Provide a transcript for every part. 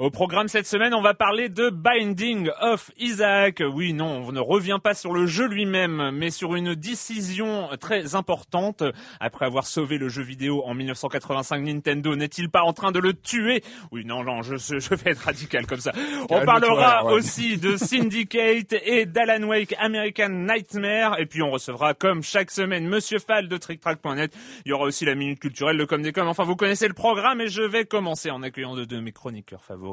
Au programme cette semaine, on va parler de Binding of Isaac. Oui, non, on ne revient pas sur le jeu lui-même, mais sur une décision très importante. Après avoir sauvé le jeu vidéo en 1985, Nintendo n'est-il pas en train de le tuer? Oui, non, non, je, je vais être radical comme ça. On parlera aussi de Syndicate et d'Alan Wake American Nightmare. Et puis on recevra, comme chaque semaine, Monsieur Fall de TrickTrack.net. Il y aura aussi la minute culturelle, le com des com. Enfin, vous connaissez le programme et je vais commencer en accueillant deux de mes chroniqueurs favoris.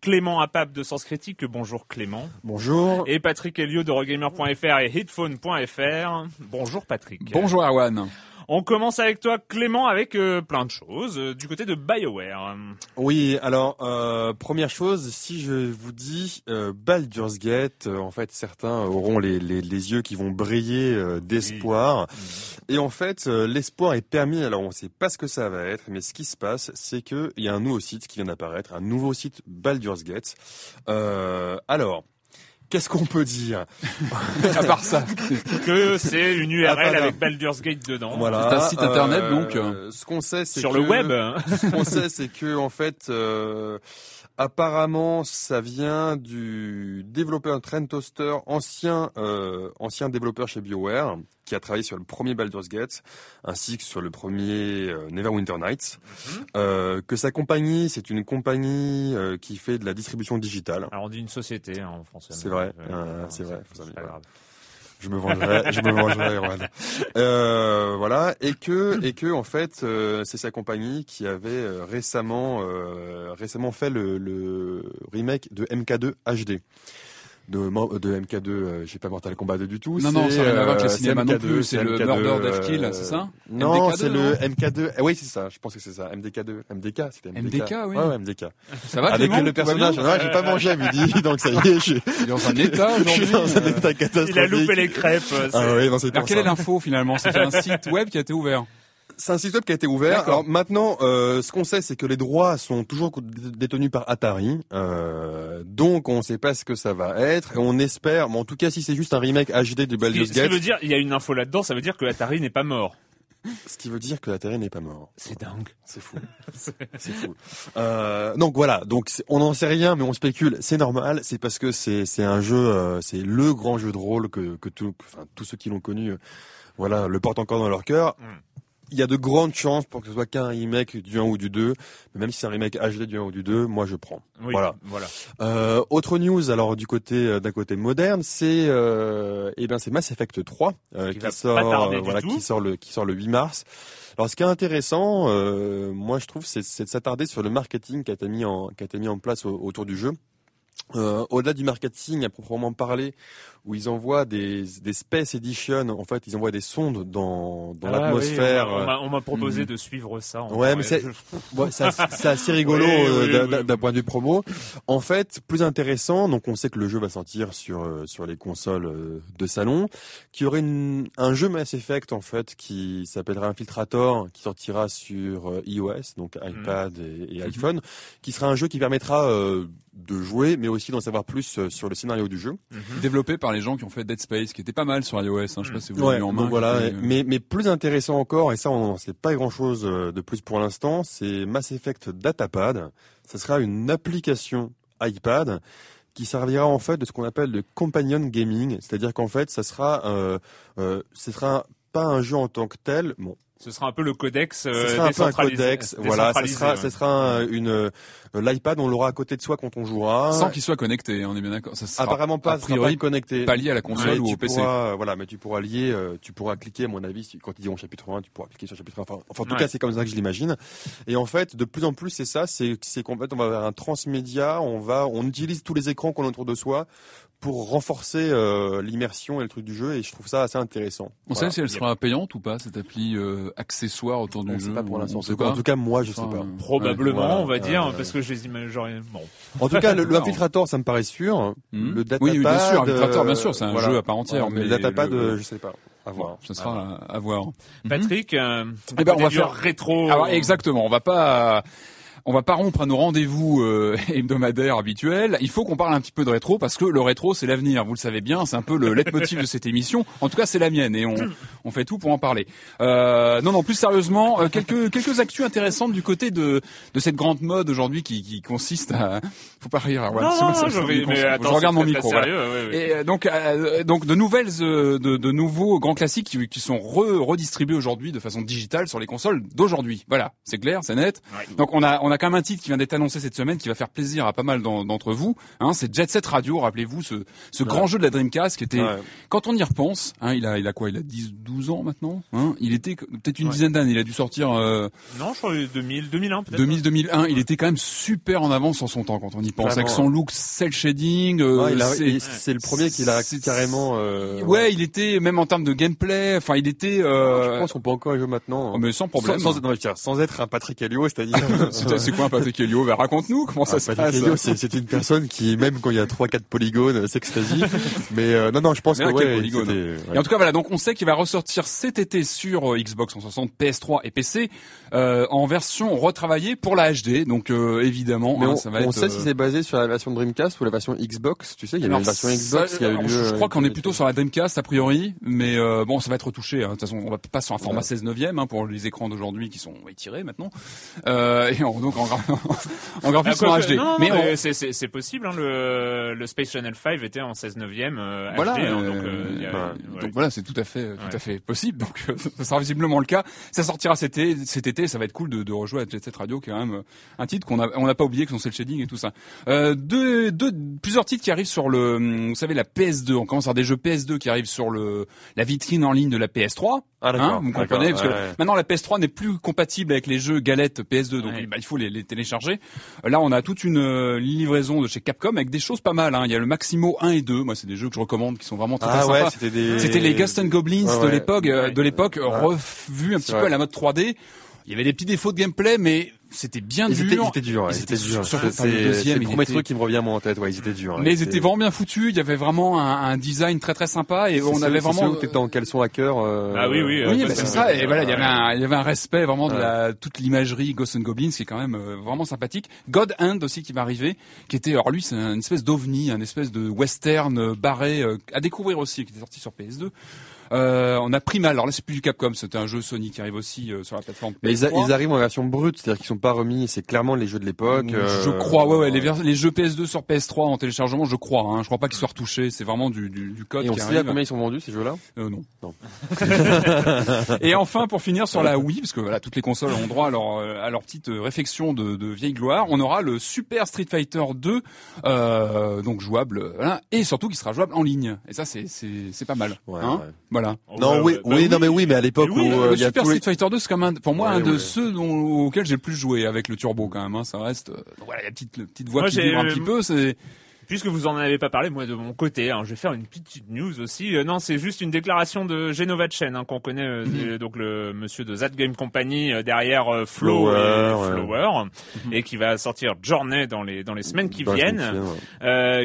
Clément Apap de Sens Critique. Bonjour Clément. Bonjour. Et Patrick Elio de Regamer.fr et Headphone.fr. Bonjour Patrick. Bonjour Erwan. On commence avec toi, Clément, avec euh, plein de choses euh, du côté de Bioware. Oui, alors euh, première chose, si je vous dis Baldur's Gate, en fait, certains auront les, les, les, yeux qui vont briller d'espoir. Et en fait, l'espoir est permis. Alors, on ne sait pas ce que ça va être, mais ce qui se passe, c'est qu'il y a un nouveau site qui vient d'apparaître, un nouveau site Baldur's Gate. alors. Qu'est-ce qu'on peut dire À part ça, que c'est une URL avec Baldur's Gate dedans. Voilà. C'est un site internet euh, donc. Ce qu'on sait, c'est sur le web. ce qu'on sait, c'est que en fait, euh, Apparemment, ça vient du développeur Trent Toaster, ancien euh, ancien développeur chez BioWare, qui a travaillé sur le premier Baldur's Gate, ainsi que sur le premier euh, Neverwinter Nights. Mhm. euh, que sa compagnie, c'est une compagnie euh, qui fait de la distribution digitale. Alors on dit une société hein, en français. C'est vrai, euh, c'est vrai. C'est pas grave. Je me vengerai, je me vengerai, Euh, voilà, et que et que en fait, euh, c'est sa compagnie qui avait euh, récemment euh, récemment fait le, le remake de MK2 HD de, de MK2, euh, j'ai pas Mortal Kombat 2 du tout. Non, non, ça n'a rien à voir avec le cinéma non plus, c'est le Murder Death Kill, c'est ça? Non, c'est le MK2, eh oui, c'est ça, je pense que c'est ça, MDK2, MDK, c'était MDK. MDK, oui. Ouais, ouais, MDK. Ça va, Avec le personnage, j'ai pas mangé à midi, donc ça y est, je suis dans un état aujourd'hui. Je suis dans un état catastrophique. Il a loupé les crêpes. Ah oui, non, c'est Alors, quelle est l'info finalement? C'est un site web qui a été ouvert c'est un site web qui a été ouvert. Alors maintenant, euh, ce qu'on sait, c'est que les droits sont toujours détenus par Atari. Euh, donc on ne sait pas ce que ça va être. Et on espère, mais en tout cas, si c'est juste un remake HD de Baldur's Gate... Ce qui veut dire, il y a une info là-dedans, ça veut dire que Atari n'est pas mort. Ce qui veut dire que Atari n'est pas mort. C'est dingue. C'est fou. c'est fou. Euh, donc voilà, donc on n'en sait rien, mais on spécule. C'est normal. C'est parce que c'est c'est un jeu, euh, c'est le grand jeu de rôle que que tout, enfin tous ceux qui l'ont connu, euh, voilà, le portent encore dans leur cœur. Mm il y a de grandes chances pour que ce soit qu'un remake du 1 ou du 2. Mais même si c'est un remake HD du 1 ou du 2, moi je prends. voilà. voilà. Euh, autre news, alors du côté euh, d'un côté moderne, c'est euh, eh ben c'est Mass Effect 3 euh, qui, sort euh, voilà qui sort le qui sort le 8 mars. Alors ce qui est intéressant, euh, moi je trouve, c'est de s'attarder sur le marketing qui a été mis en qui a été mis en place autour du jeu. Euh, au-delà du marketing à proprement parler, où ils envoient des, des Space Edition, en fait, ils envoient des sondes dans, dans ah l'atmosphère. on m'a proposé mm. de suivre ça. Ouais, mais c'est ouais, assez rigolo euh, d'un point de vue promo. En fait, plus intéressant, donc on sait que le jeu va sortir sur euh, sur les consoles de salon, qu'il y aurait une, un jeu Mass Effect en fait qui s'appellera Infiltrator, qui sortira sur iOS, donc mm. iPad et, et mm-hmm. iPhone, qui sera un jeu qui permettra de jouer, mais aussi d'en savoir plus euh, sur le scénario du jeu. Mhm. Développé par les gens qui ont fait Dead Space, qui était pas mal sur iOS. Hein, je sais pas si vous l'avez en main. voilà, euh, mais, mais plus intéressant encore, et ça on n'en sait pas grand chose euh, de plus pour l'instant, c'est Mass Effect Datapad. Ce sera une application iPad qui servira en fait de ce qu'on appelle le companion gaming, c'est-à-dire qu'en fait, ça sera, euh, euh, ce sera pas un jeu en tant que tel. Bon, Ce sera un peu le codex. Euh, ce sera un peu un codex. Voilà, ce sera, ce sera une euh, l'iPad, on l'aura à côté de soi quand on jouera. Sans qu'il soit connecté, on est bien d'accord. Ça sera Apparemment pas, a priori, pas connecté. Pas lié à la console ou au PC. voilà, mais tu pourras lier, euh, tu pourras cliquer, à mon avis, quand ils diront chapitre 1, tu pourras cliquer sur chapitre 1. Enfin, en tout cas, c'est comme ça que je l'imagine. Et en fait, de plus en plus, c'est ça, c'est, c'est qu'en fait, on va vers un transmédia, on va, on utilise tous les écrans qu'on a autour de soi pour renforcer euh, l'immersion et le truc du jeu et je trouve ça assez intéressant. On sait si elle sera payante ou pas cette appli euh, accessoire autour du jeu. Pas pour l'instant. En tout cas, moi, je sais pas. Probablement, on va dire, parce que je les imagine. Bon. En tout cas, le, le infiltrator, ça me paraît sûr. Hmm. Le datapad, oui, bien sûr, infiltrator, bien sûr, c'est un jeu à part entière. mais, le datapad, je sais pas. À voir. ce sera à, voir. Patrick, euh, eh ben, on va faire rétro. Alors, exactement. On va pas on va pas rompre à nos rendez-vous euh, hebdomadaires habituels. Il faut qu'on parle un petit peu de rétro parce que le rétro c'est l'avenir. Vous le savez bien, c'est un peu le leitmotiv de cette émission. En tout cas, c'est la mienne et on, on fait tout pour en parler. Euh, non, non, plus sérieusement, euh, quelques quelques actus intéressantes du côté de de cette grande mode aujourd'hui qui, qui consiste à. Faut pas rire. Ouais, non, non, je, je, regarde mon micro. Sérieux, Et euh, donc euh, donc de nouvelles de, de nouveaux grands classiques qui, qui sont re, redistribués aujourd'hui de façon digitale sur les consoles d'aujourd'hui. Voilà, c'est clair, c'est net. Donc on a on a a quand même un titre qui vient d'être annoncé cette semaine qui va faire plaisir à pas mal d'entre vous. Hein, c'est Jet Set Radio, rappelez-vous, ce, ce grand jeu de la Dreamcast qui était, quand on y repense, hein, il a, il a quoi Il a 10, 12 ans maintenant. Hein, il était peut-être une dizaine d'années. Il a dû sortir. Euh, non, je crois 2000, 2001 peut-être. 2000, 2001. Il était quand même super en avance en son temps quand on y pense, avec son look cel shading. Euh, c'est le premier qu'il a carrément. Euh, ouais, il était même en termes de gameplay. Enfin, il était. Euh, je pense qu'on peut encore y jouer maintenant. Oh, mais sans problème. Sans, sans, être un Patrick Helio, c'est-à-dire. c'est quoi un Patrick Helio bah, Raconte-nous comment ça ah, se passe. c'est une personne qui, même quand il y a trois, quatre polygones, s'extasie. mais euh, non, non, je pense que ouais, ouais. Et en tout cas, voilà. Donc, on sait qu'il va ressortir cet été sur euh, Xbox 160, PS3 et PC euh, en version retravaillée pour la HD. Donc, euh, évidemment, mais hein, on, ça va on sait si c'est basé sur la version Dreamcast ou la version Xbox. Tu sais, il y a une version Xbox qui a eu lieu. Je, crois qu'on est plutôt sur la Dreamcast a priori, mais bon, ça va être retouché. Hein. De toute façon, on va pas sur un format 16 neuvième hein, pour les écrans d'aujourd'hui qui sont étirés maintenant. et donc en, en graphisme en HD. mais, c'est possible. Hein, le, le Space Channel 5 était en 16 neuvième euh, voilà, HD. Hein, donc, euh, donc voilà, c'est tout à fait, tout à fait possible. Donc ça sera visiblement le cas. Ça sortira cet été. Cet été, ça va être cool de, de rejouer à Jet Set Radio, qui est quand même euh, un titre qu'on a, on n'a pas oublié, que son cel shading et tout ça. Euh, deux, deux, plusieurs titres qui arrivent sur le, vous savez, la PS2. On commence à avoir des jeux PS2 qui arrivent sur le, la vitrine en ligne de la PS3. Ah, hein, vous comprenez parce que maintenant la PS3 n'est plus compatible avec les jeux galettes PS2, donc bah, il faut les, les télécharger. Là, on a toute une euh, livraison de chez Capcom avec des choses pas mal. Hein. Il y a le Maximo 1 et 2. Moi, c'est des jeux que je recommande, qui sont vraiment très, ah, très sympas. C'était des... les Ghost and Goblins de l'époque, euh, de l'époque revus un petit peu à la mode 3D. Il y avait des petits défauts de gameplay, mais c'était bien dur. Ils étaient durs, ils étaient durs. C'est le premier truc qui me revient en tête, ouais, ils étaient durs. Mais ils étaient vraiment bien foutus, il y avait vraiment un, un design très très sympa et on avait vraiment C'était dans caleçon hacker euh... Ah oui oui, oui bah, c'est ça et voilà, il y avait un il y avait un respect vraiment de la toute l'imagerie Ghosts and Goblins qui est quand même euh, vraiment sympathique. God Hand aussi qui va arriver, qui était alors lui c'est une espèce d'ovni, un espèce de western euh, barré euh, à découvrir aussi qui était sorti sur PS2. Euh, on a Primal. Alors là, c'est plus du Capcom. C'était un jeu Sony qui arrive aussi euh, sur la plateforme. Mais ils, arrivent en version brute, c'est-à-dire qu'ils sont pas remis. C'est clairement les jeux de l'époque. Je euh, crois. Ouais, ouais. Les, les, jeux PS2 sur PS3 en téléchargement, je crois. Hein. Je crois pas qu'ils soient retouchés. C'est vraiment du, du, du code. Et on qui sait à combien ils sont vendus ces jeux-là? Euh, Non. non. Et enfin, pour finir sur la Wii, parce que voilà, toutes les consoles ont droit à leur à leur petite réflexion de, de vieille gloire, on aura le Super Street Fighter 2, euh, donc jouable, voilà, et surtout qui sera jouable en ligne. Et ça, c'est pas mal. Ouais, hein? ouais. Voilà. Non, oui, bah oui, non mais oui, mais à l'époque où le euh, Super Street Fighter 2 c'est quand même pour moi un de ceux dont, auxquels j'ai le plus joué avec le turbo quand même. Hein, ça reste. Euh, voilà, la petite, la petite voix qui vibre un petit peu, c'est Puisque vous en avez pas parlé, moi de mon côté, hein, je vais faire une petite news aussi. Euh, non, c'est juste une déclaration de Genova Chen, hein, qu'on connaît, euh, mhm. donc le monsieur de That Game Company euh, derrière Flow et Flower, mhm. et qui va sortir Journey dans les dans les semaines qui viennent,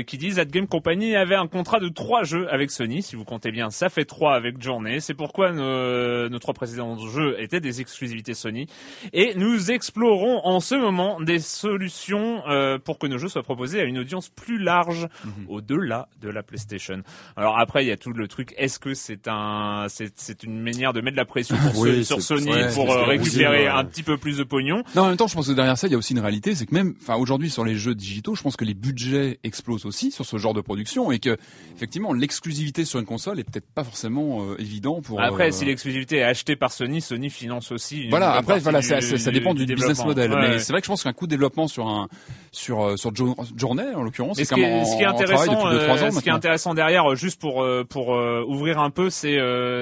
qui dit That Game Company avait un contrat de trois jeux avec Sony. Si vous comptez bien, ça fait trois avec Journey. C'est pourquoi nos, nos trois précédents jeux étaient des exclusivités Sony, et nous explorons en ce moment des solutions pour que nos jeux soient proposés à une audience plus large large mhm. au-delà de la PlayStation. Alors après, il y a tout le truc. Est-ce que c'est un, c'est une manière de mettre de la pression sur Sony pour euh, récupérer un petit peu plus de pognon? Non, en même temps, je pense que derrière ça, il y a aussi une réalité, c'est que même, enfin, aujourd'hui sur les jeux digitaux, je pense que les budgets explosent aussi sur ce genre de production et que effectivement, l'exclusivité sur une console est peut-être pas forcément euh, évident pour. Après, euh, si l'exclusivité est achetée par Sony, Sony finance aussi. Voilà. Après, voilà, ça, ça, dépend du, business model. Mais c'est vrai que je pense qu'un coût de développement sur un sur sur Journée en l'occurrence, c'est ce, qui est, ce qui est intéressant, euh, ce qui est intéressant derrière, juste pour pour ouvrir un peu, c'est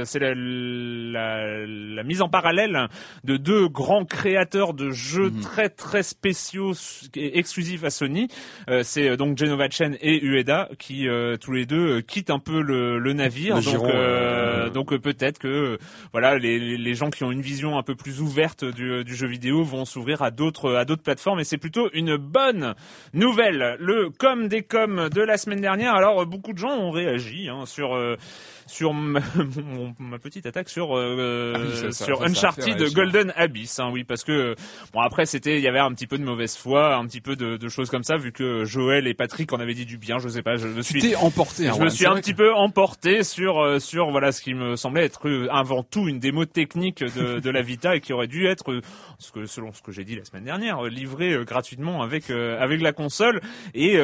c'est la, la, la, mise en parallèle de deux grands créateurs de jeux mhm. très très spéciaux et exclusifs à Sony. c'est donc Genova Chen et Ueda qui tous les deux quittent un peu le, le navire. donc donc peut-être que voilà les, les gens qui ont une vision un peu plus ouverte du, du jeu vidéo vont s'ouvrir à d'autres à d'autres plateformes et c'est plutôt une bonne nouvelle. Le com des coms de la semaine dernière. Alors beaucoup de gens ont réagi hein, sur euh, sur ma, ma, petite attaque sur euh, ah sur Uncharted Golden Abyss. Hein, oui, parce que bon après c'était il y avait un petit peu de mauvaise foi, un petit peu de, de, choses comme ça vu que Joël et Patrick en avaient dit du bien. Je sais pas, je me suis emporté. Hein, je me suis un petit peu emporté sur euh, sur voilà ce qui me semblait être avant tout une démo technique de, de la Vita et qui aurait dû être ce que selon ce que j'ai dit la semaine dernière livré euh, gratuitement avec avec la console et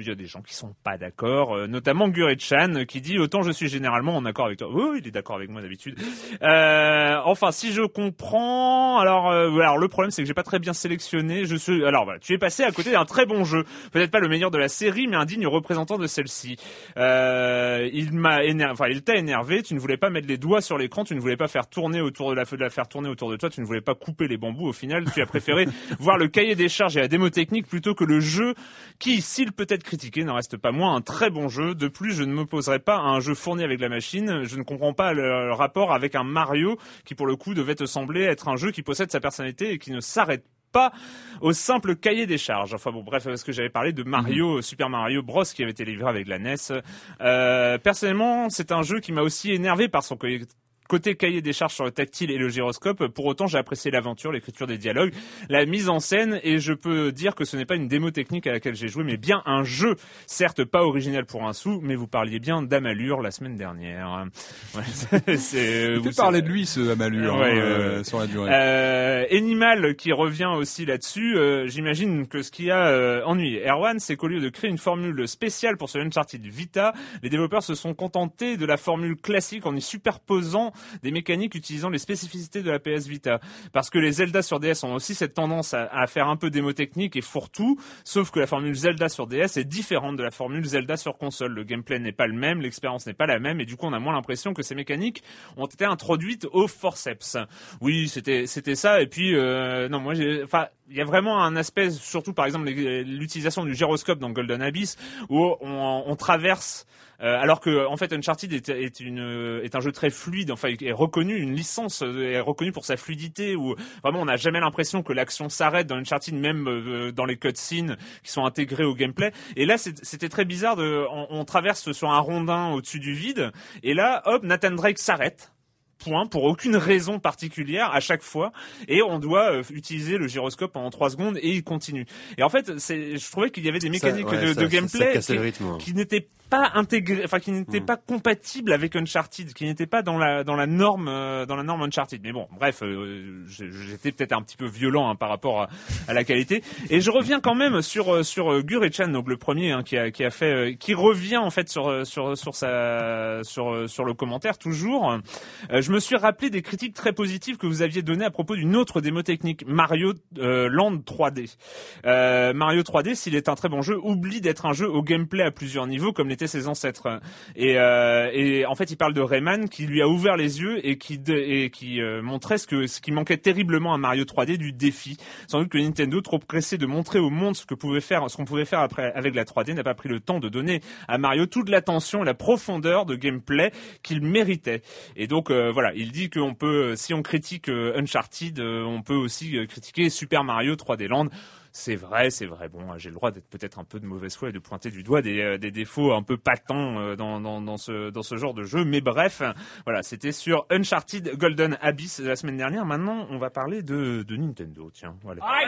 il y a des gens qui sont pas d'accord, notamment Guret-chan qui dit autant je suis général généralement en accord avec toi. Oui, il est d'accord avec moi d'habitude. Euh, enfin, si je comprends, alors, euh, alors le problème c'est que j'ai pas très bien sélectionné. Je suis, alors voilà, tu es passé à côté d'un très bon jeu, peut-être pas le meilleur de la série, mais un digne représentant de celle-ci. Euh, il m'a énervé, enfin, il t'a énervé. Tu ne voulais pas mettre les doigts sur l'écran, tu ne voulais pas faire tourner autour de la, de la faire tourner autour de toi, tu ne voulais pas couper les bambous. Au final, tu as préféré voir le cahier des charges et la démo technique plutôt que le jeu, qui, s'il peut être critiqué, n'en reste pas moins un très bon jeu. De plus, je ne m'opposerai pas à un jeu fourni avec la machine. Je ne comprends pas le, rapport avec un Mario qui, pour le coup, devait te sembler être un jeu qui possède sa personnalité et qui ne s'arrête pas au simple cahier des charges. Enfin bon, bref, parce que j'avais parlé de Mario, mhm. Super Mario Bros, qui avait été livré avec la NES. Euh, personnellement, c'est un jeu qui m'a aussi énervé par son Côté cahier des charges sur le tactile et le gyroscope, pour autant j'ai apprécié l'aventure, l'écriture des dialogues, la mise en scène et je peux dire que ce n'est pas une démo technique à laquelle j'ai joué mais bien un jeu, certes pas original pour un sou, mais vous parliez bien d'Amalur la semaine dernière. Ouais, c'est, vous parler de lui ce Amalur hein, euh, sur la durée. Euh, Animal qui revient aussi là-dessus, euh, j'imagine que ce qui a euh, ennuyé Erwan, c'est qu'au lieu de créer une formule spéciale pour ce Uncharted Vita, les développeurs se sont contentés de la formule classique en y superposant des mécaniques utilisant les spécificités de la PS Vita. Parce que les Zelda sur DS ont aussi cette tendance à, faire un peu démo technique et fourre-tout, sauf que la formule Zelda sur DS est différente de la formule Zelda sur console. Le gameplay n'est pas le même, l'expérience n'est pas la même, et du coup on a moins l'impression que ces mécaniques ont été introduites au forceps. Oui, c'était c'était ça, et puis euh, non, moi j'ai, enfin, il y a vraiment un aspect, surtout par exemple l'utilisation du gyroscope dans Golden Abyss, où on, traverse euh, alors que en fait Uncharted est, est, une, est un jeu très fluide, enfin est reconnu, une licence euh, est reconnue pour sa fluidité où vraiment on n'a jamais l'impression que l'action s'arrête dans Uncharted, même euh, dans les cutscenes qui sont intégrés au gameplay. Et là c'était très bizarre de, on traverse sur un rondin au-dessus du vide et là hop Nathan Drake s'arrête point pour aucune raison particulière à chaque fois et on doit euh, utiliser le gyroscope pendant trois secondes et il continue. Et en fait, c'est, je trouvais qu'il y avait des mécaniques de, de, gameplay qui, hein. qui n'étaient pas intégré, enfin qui n'était mm. pas compatible avec Uncharted, qui n'était pas dans la dans la norme euh, dans la norme Uncharted. Mais bon, bref, euh, j'étais peut-être un petit peu violent hein, par rapport à, la qualité. Et je reviens quand même sur euh, sur Gurechan, donc le premier hein, qui a qui a fait, qui revient en fait sur sur sur sa sur sur le commentaire toujours. je me suis rappelé des critiques très positives que vous aviez données à propos d'une autre démo technique, Mario Land 3D. Mario 3D, s'il est un très bon jeu, oublie d'être un jeu au gameplay à plusieurs niveaux comme les ses ancêtres. Et, euh, et en fait, il parle de Rayman qui lui a ouvert les yeux et qui, et qui euh, montrait ce, que, ce qui manquait terriblement à Mario 3D du défi. Sans doute que Nintendo, trop pressé de montrer au monde ce que pouvait faire, ce qu'on pouvait faire après avec la 3D, n'a pas pris le temps de donner à Mario toute l'attention et la profondeur de gameplay qu'il méritait. Et donc euh, voilà, il dit qu'on peut, si on critique Uncharted, on peut aussi critiquer Super Mario 3D Land c'est vrai, c'est vrai. Bon, j'ai le droit d'être peut-être un peu de mauvaise foi et de pointer du doigt des, euh, défauts un peu patents euh, dans, ce, genre de jeu. Mais bref, voilà, c'était sur Uncharted Golden Abyss la semaine dernière. Maintenant, on va parler de, Nintendo. Tiens, voilà. Ah,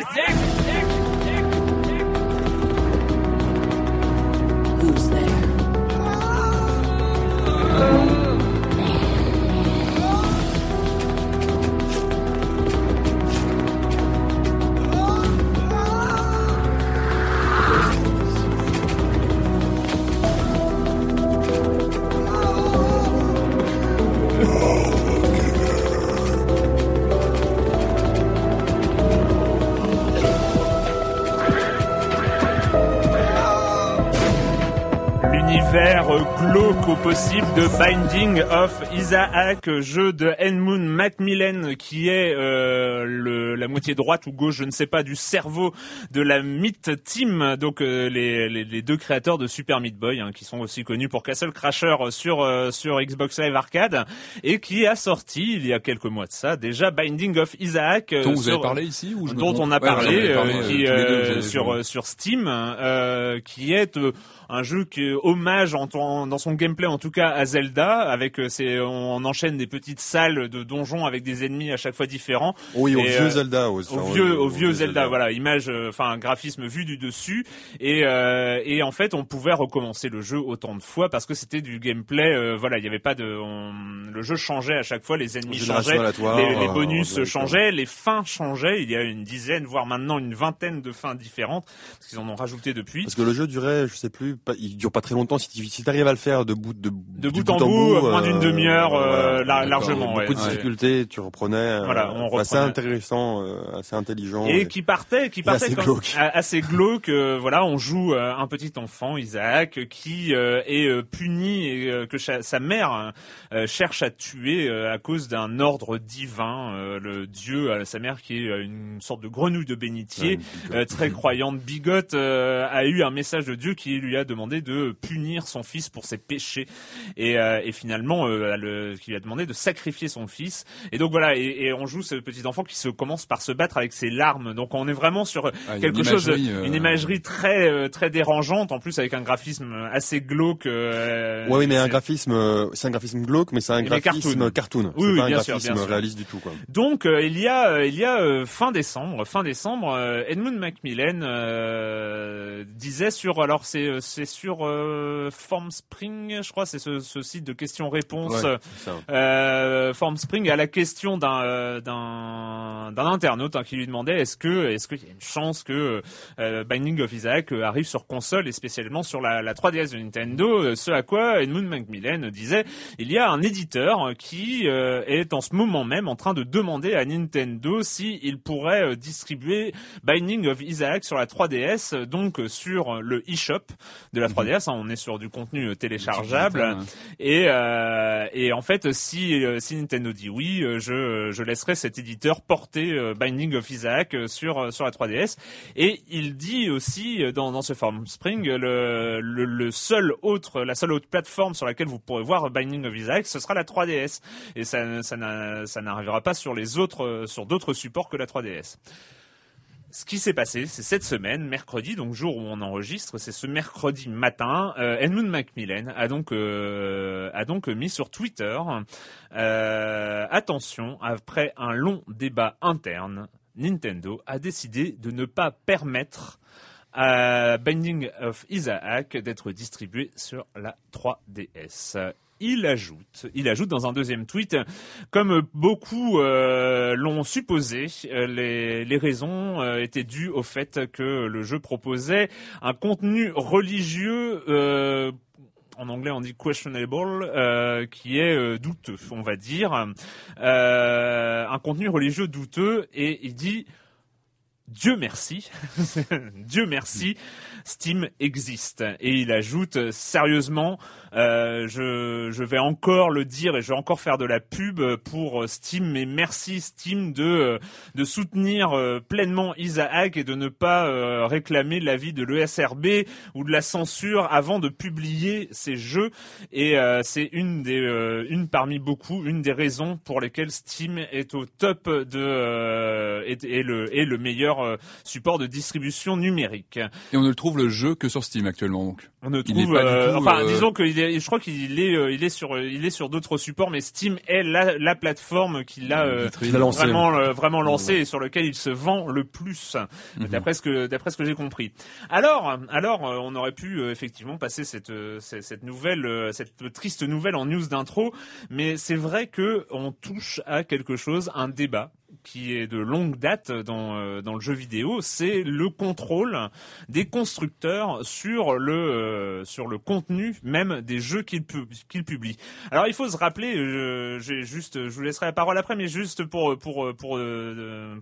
possible de Binding of Isaac, jeu de Edmund Macmillan qui est euh, le, la moitié droite ou gauche, je ne sais pas, du cerveau de la Meat Team, donc euh, les, les, les, deux créateurs de Super Meat Boy, hein, qui sont aussi connus pour Castle Crasher sur euh, sur Xbox Live Arcade et qui a sorti il y a quelques mois de ça déjà Binding of Isaac, dont vous avez parlé ici ou dont on a parlé, qui, sur sur Steam, qui est un jeu qui hommage en, dans son gameplay en tout cas à Zelda avec euh, on enchaîne des petites salles de donjons avec des ennemis à chaque fois différents. Oui, au vieux euh, Zelda, au vieux au, vieux Zelda, voilà, image euh, enfin graphisme vu du dessus et et en fait, on pouvait recommencer le jeu autant de fois parce que c'était du gameplay voilà, il y avait pas de le jeu changeait à chaque fois, les ennemis changeaient, les, bonus changeaient, les fins changeaient, il y a une dizaine voire maintenant une vingtaine de fins différentes parce qu'ils en ont rajouté depuis. Parce que le jeu durait, je sais plus, il dure pas très longtemps. Si tu si arrives à le faire de bout de, de bout, en bout, moins d'une euh, demi-heure euh, largement. Beaucoup de difficultés, tu reprenais. Voilà, on reprenait. Assez intéressant, euh, assez intelligent. Et, qui partait, qui partait assez glauque. assez glauque. voilà, on joue un petit enfant, Isaac, qui est puni et que sa mère cherche à tuer à cause d'un ordre divin. le dieu, sa mère qui est une sorte de grenouille de bénitier, très croyante, bigote, a eu un message de Dieu qui lui a demandé de punir son fils pour ses péchés et, euh, et finalement euh, le, qui lui a demandé de sacrifier son fils. Et donc voilà, et, et, on joue ce petit enfant qui se commence par se battre avec ses larmes. Donc on est vraiment sur ah, quelque chose, euh, une imagerie très très dérangeante, en plus avec un graphisme assez glauque. oui, oui, mais un graphisme, c'est un graphisme glauque, mais c'est un graphisme cartoon. Oui, pas un graphisme réaliste du tout. Quoi. Donc il y a il y a fin décembre, fin décembre, Edmund Macmillan disait sur alors c'est c'est sur euh, Formspring, je crois, c'est ce, ce, site de questions-réponses. euh, Formspring à la question d'un euh, d'un d'un internaute hein, qui lui demandait est-ce que est-ce qu'il y a une chance que euh, Binding of Isaac arrive sur console et spécialement sur la, la 3DS de Nintendo. Ce à quoi Edmund Macmillan disait il y a un éditeur qui est en ce moment même en train de demander à Nintendo si il pourrait distribuer Binding of Isaac sur la 3DS, donc sur le eShop de la 3DS. Mhm. Hein, on est sur du contenu euh, téléchargeable. Et, euh, et en fait, si, euh, si Nintendo dit oui, je, je laisserai cet éditeur porter Binding of Isaac sur, sur la 3DS. Et il dit aussi dans, dans ce Form Spring, le, le, le, seul autre, la seule autre plateforme sur laquelle vous pourrez voir Binding of Isaac, ce sera la 3DS. Et ça, ça n'arrivera pas sur les autres, sur d'autres supports que la 3DS. Ce qui s'est passé, c'est cette semaine, mercredi, donc jour où on enregistre, c'est ce mercredi matin, euh, Edmund Macmillan a donc euh, a donc mis sur Twitter euh, attention après un long débat interne, Nintendo a décidé de ne pas permettre à Binding of Isaac d'être distribué sur la 3DS il ajoute, dans un deuxième tweet, comme beaucoup euh, l'ont supposé, euh, les, les, raisons euh, étaient dues au fait que le jeu proposait un contenu religieux en anglais on dit questionable, qui est douteux, on va dire, un contenu religieux douteux, et il dit Dieu merci, Dieu merci, Steam existe. Et il ajoute sérieusement, euh, je, je, vais encore le dire et je vais encore faire de la pub pour Steam. Mais merci Steam de, euh, de soutenir euh, pleinement Isaac et de ne pas réclamer l'avis de l'ESRB ou de la censure avant de publier ces jeux. Et c'est une des une parmi beaucoup, une des raisons pour lesquelles Steam est au top de est, est le est le meilleur leur support de distribution numérique. Et on le trouve le jeu que sur Steam actuellement donc. On ne trouve, enfin disons que je crois qu'il est, il est sur, il est sur d'autres supports, mais Steam est la, la plateforme qui l'a vraiment, vraiment lancé et sur lequel il se vend le plus, mhm. d'après ce que, d'après ce que j'ai compris. Alors, alors, on aurait pu effectivement passer cette, cette nouvelle, cette triste nouvelle en news d'intro, mais c'est vrai que on touche à quelque chose, un débat qui est de longue date dans, euh, dans le jeu vidéo, c'est le contrôle des constructeurs sur le, euh, sur le contenu même des jeux qu'ils publient. Alors il faut se rappeler, euh, juste, je vous laisserai la parole après, mais juste pour, pour, pour,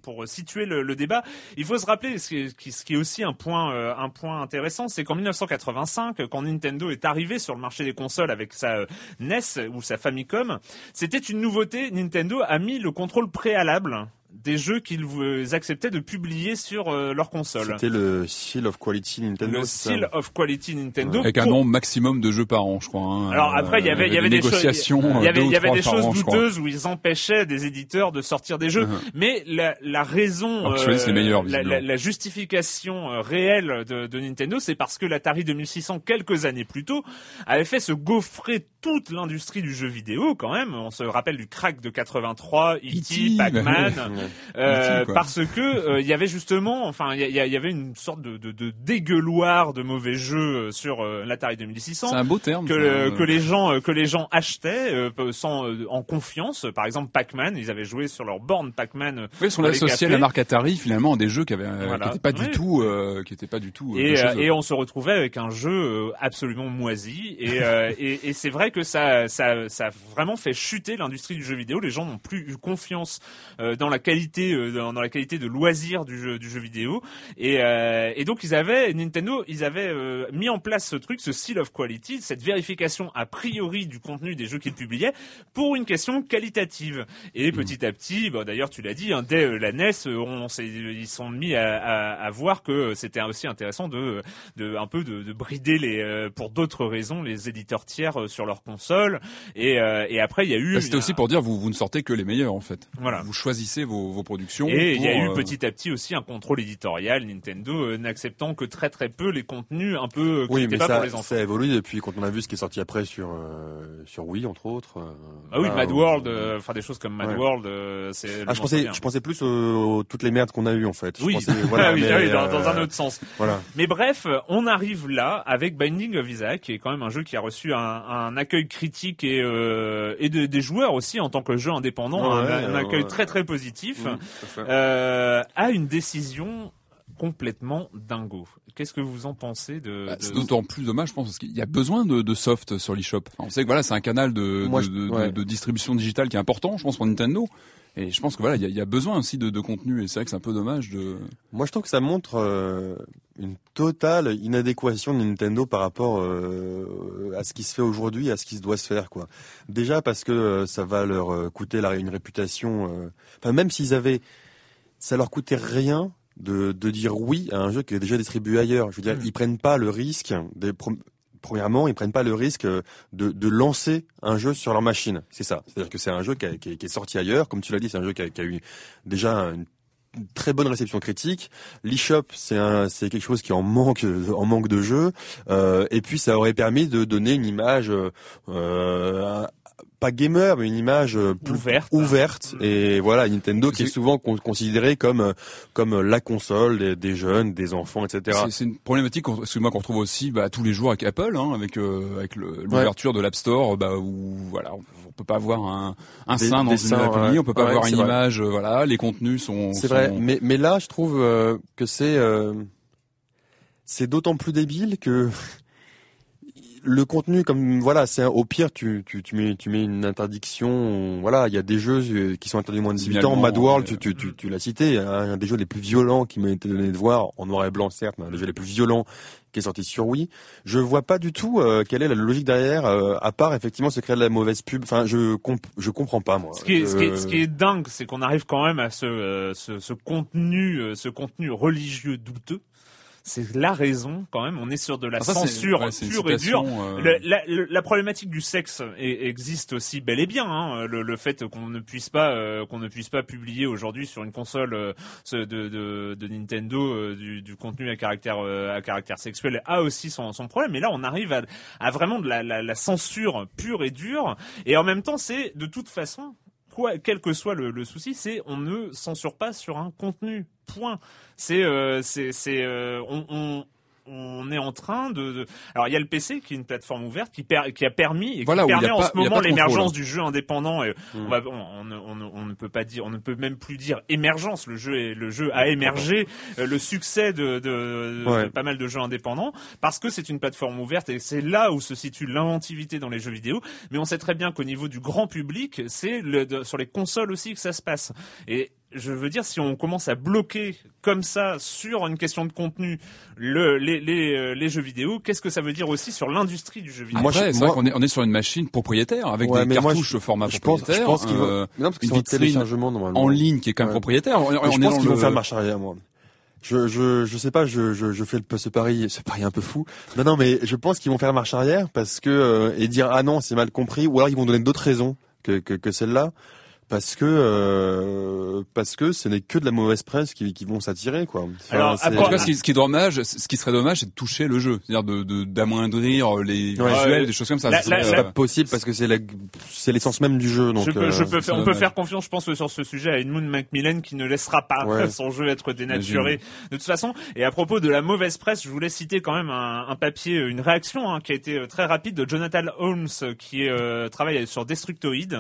pour situer le, le, débat, il faut se rappeler ce qui, ce qui est aussi un point, un point intéressant, c'est qu'en 1985, quand Nintendo est arrivé sur le marché des consoles avec sa NES ou sa Famicom, c'était une nouveauté. Nintendo a mis le contrôle préalable des jeux qu'ils acceptaient de publier sur euh, leur console. C'était le Seal of Quality Nintendo. Le Seal of Quality Nintendo. Avec un nombre maximum de jeux par an, je crois. Hein. Alors après, il y avait, il y avait des, négociations. Il y avait, il y avait des choses douteuses où ils empêchaient des éditeurs de sortir des jeux. Uh-huh. Mais la, la raison, euh, la, la, justification euh, réelle de, de Nintendo, c'est parce que l'Atari 2600, quelques années plus tôt, avait fait se gaufrer toute l'industrie du jeu vidéo quand même. On se rappelle du crack de 83, E.T., Pac-Man. Euh, parce que euh, il y avait justement, enfin, il y, y, avait une sorte de, de, de, dégueuloir de mauvais jeux euh, sur l'Atari 2600. C'est un beau terme. Que, que les gens que les gens achetaient sans en confiance. Par exemple, Pac-Man, ils avaient joué sur leur borne Pac-Man. Oui, on associé la marque Atari finalement à des jeux qui avaient qui étaient pas du tout qui étaient pas du tout. Et, et on se retrouvait avec un jeu absolument moisi. Et, et, et c'est vrai que ça ça ça a vraiment fait chuter l'industrie du jeu vidéo. Les gens n'ont plus eu confiance dans la qualité euh, dans, la qualité de loisir du jeu du jeu vidéo et, euh, et donc ils avaient Nintendo ils avaient euh, mis en place ce truc ce seal of quality cette vérification a priori du contenu des jeux qu'ils publiaient pour une question qualitative et mmh. petit à petit bon d'ailleurs tu l'as dit hein, dès la NES on ils sont mis à, à, à voir que c'était aussi intéressant de, de un peu de, de brider les pour d'autres raisons les éditeurs tiers sur leur console et, et après il y a eu bah, c'était aussi pour dire vous vous ne sortez que les meilleurs en fait voilà vous choisissez vos vos, productions. Et il y a eu euh, petit à petit aussi un contrôle éditorial, Nintendo euh, n'acceptant que très très peu les contenus un peu euh, qui oui, mais pas ça, pour les enfants. Ça a évolué depuis quand on a vu ce qui est sorti après sur sur Wii entre autres. ah oui, Mad World, enfin des choses comme Mad World, c'est. Ah, je pensais, je pensais plus aux, toutes les merdes qu'on a eues en fait. Oui, pensais, voilà, oui, dans, dans, un autre sens. Voilà. Mais bref, on arrive là avec Binding of Isaac, qui est quand même un jeu qui a reçu un, un accueil critique et et de, des joueurs aussi en tant que jeu indépendant, un, un, accueil très très positif euh, a une décision complètement dingo. Qu'est-ce que vous en pensez de, bah, C'est d'autant plus dommage, je pense, parce qu'il y a besoin de, de soft sur l'eShop. on sait que voilà, c'est un canal de, de, de, distribution digitale qui est important, je pense, pour Nintendo. Et je pense que voilà, il y a, y a, besoin aussi de, de contenu. Et c'est vrai que c'est un peu dommage de. Moi, je trouve que ça montre euh, une totale inadéquation de Nintendo par rapport euh, à ce qui se fait aujourd'hui, à ce qui se doit se faire, quoi. Déjà parce que euh, ça va leur coûter la, une réputation. Enfin, même s'ils avaient, ça leur coûtait rien de, de dire oui à un jeu qui est déjà distribué ailleurs. Je veux dire, mmh. ils prennent pas le risque des premièrement, ils prennent pas le risque euh, de, de lancer un jeu sur leur machine. C'est ça. C'est-à-dire que c'est un jeu qui, qui, est sorti ailleurs. Comme tu l'as dit, c'est un jeu qui a, qui a eu déjà une très bonne réception critique. LeShop, c'est un, c'est quelque chose qui en manque, en manque de jeu. Euh, et puis, ça aurait permis de donner une image euh, pas gamer, mais une image euh, plus ouverte. ouverte. Et voilà, Nintendo qui est souvent considéré comme euh, comme la console des, jeunes, des enfants, etc. C'est une problématique, excuse-moi, qu'on retrouve aussi bah, tous les jours avec Apple, hein, avec euh, avec l'ouverture de l'App Store, bah, où voilà, on peut pas avoir un, un sein dans une appli, on peut pas avoir une image, voilà, les contenus sont. C'est vrai, mais mais là, je trouve que c'est c'est d'autant plus débile que le contenu, comme voilà, c'est au pire, tu, tu, tu, mets, tu mets une interdiction. Voilà, il y a des jeux euh, qui sont interdits moins de 18 ans. Mad World, tu, tu, tu, tu l'as cité, un des jeux les plus violents qui m'a été donné de voir, en noir et blanc certes, mais un des jeux les plus violents qui est sorti sur Wii. Je vois pas du tout euh, quelle est la logique derrière, euh, à part effectivement se créer de la mauvaise pub. Enfin, je comp je comprends pas moi. Ce qui est, ce qui est, ce qui est dingue, c'est qu'on arrive quand même à ce, ce, ce contenu, ce contenu religieux douteux c'est la raison quand même. On est sur de la censure pure et dure. Euh, la, problématique du sexe existe aussi bel et bien. Hein. Le, fait qu'on ne puisse pas euh, qu'on ne puisse pas publier aujourd'hui sur une console euh, de, de, de, Nintendo du, du, contenu à caractère à caractère sexuel a aussi son, son problème. Mais là, on arrive à, à vraiment de la, la, censure pure et dure. Et en même temps, c'est de toute façon quoi, quel que soit le, le souci, c'est on ne censure pas sur un contenu. Point. C'est euh, c'est c'est euh, on, on on est en train de, alors il y a le PC qui est une plateforme ouverte qui, qui a permis et qui permet en ce moment l'émergence du jeu indépendant et on, mm. on, ne peut pas dire on ne peut même plus dire émergence. Le jeu est, le jeu a émergé euh, le succès de, de, pas mal de jeux indépendants parce que c'est une plateforme ouverte et c'est là où se situe l'inventivité dans les jeux vidéo. Mais on sait très bien qu'au niveau du grand public c'est sur les consoles aussi que ça se passe. Et je veux dire, si on commence à bloquer comme ça sur une question de contenu le, les, les, euh, les jeux vidéo, qu'est-ce que ça veut dire aussi sur l'industrie du jeu vidéo? Moi, c'est vrai qu'on est, on est sur une machine propriétaire avec des cartouches au format je propriétaire, pense, je pense euh, non, parce une vitrine en ligne qui est quand même propriétaire. On, je pense qu'ils vont faire marche arrière, moi. Je, je, je sais pas, je, je, je fais le, ce pari, ce pari un peu fou. Non, non, mais je pense qu'ils vont faire marche arrière parce que euh, et dire ah non, c'est mal compris, ou alors ils vont donner d'autres raisons que, que, que celle-là parce que euh, parce que ce n'est que de la mauvaise presse qui, qui vont s'attirer quoi. Alors, en tout cas, ce qui, ce qui, est dommage, ce qui serait dommage, c'est de toucher le jeu, c'est-à-dire de d'amoindrir les visuels, des choses comme ça. c'est pas possible parce que c'est c'est l'essence même du jeu. Donc, je peux, je euh, peux on peut faire confiance, je pense, sur ce sujet à Edmund Macmillan qui ne laissera pas son jeu être dénaturé de toute façon. Et à propos de la mauvaise presse, je voulais citer quand même un, un papier, une réaction hein, qui a été euh, très rapide de Jonathan Holmes qui euh, travaille sur Destructoid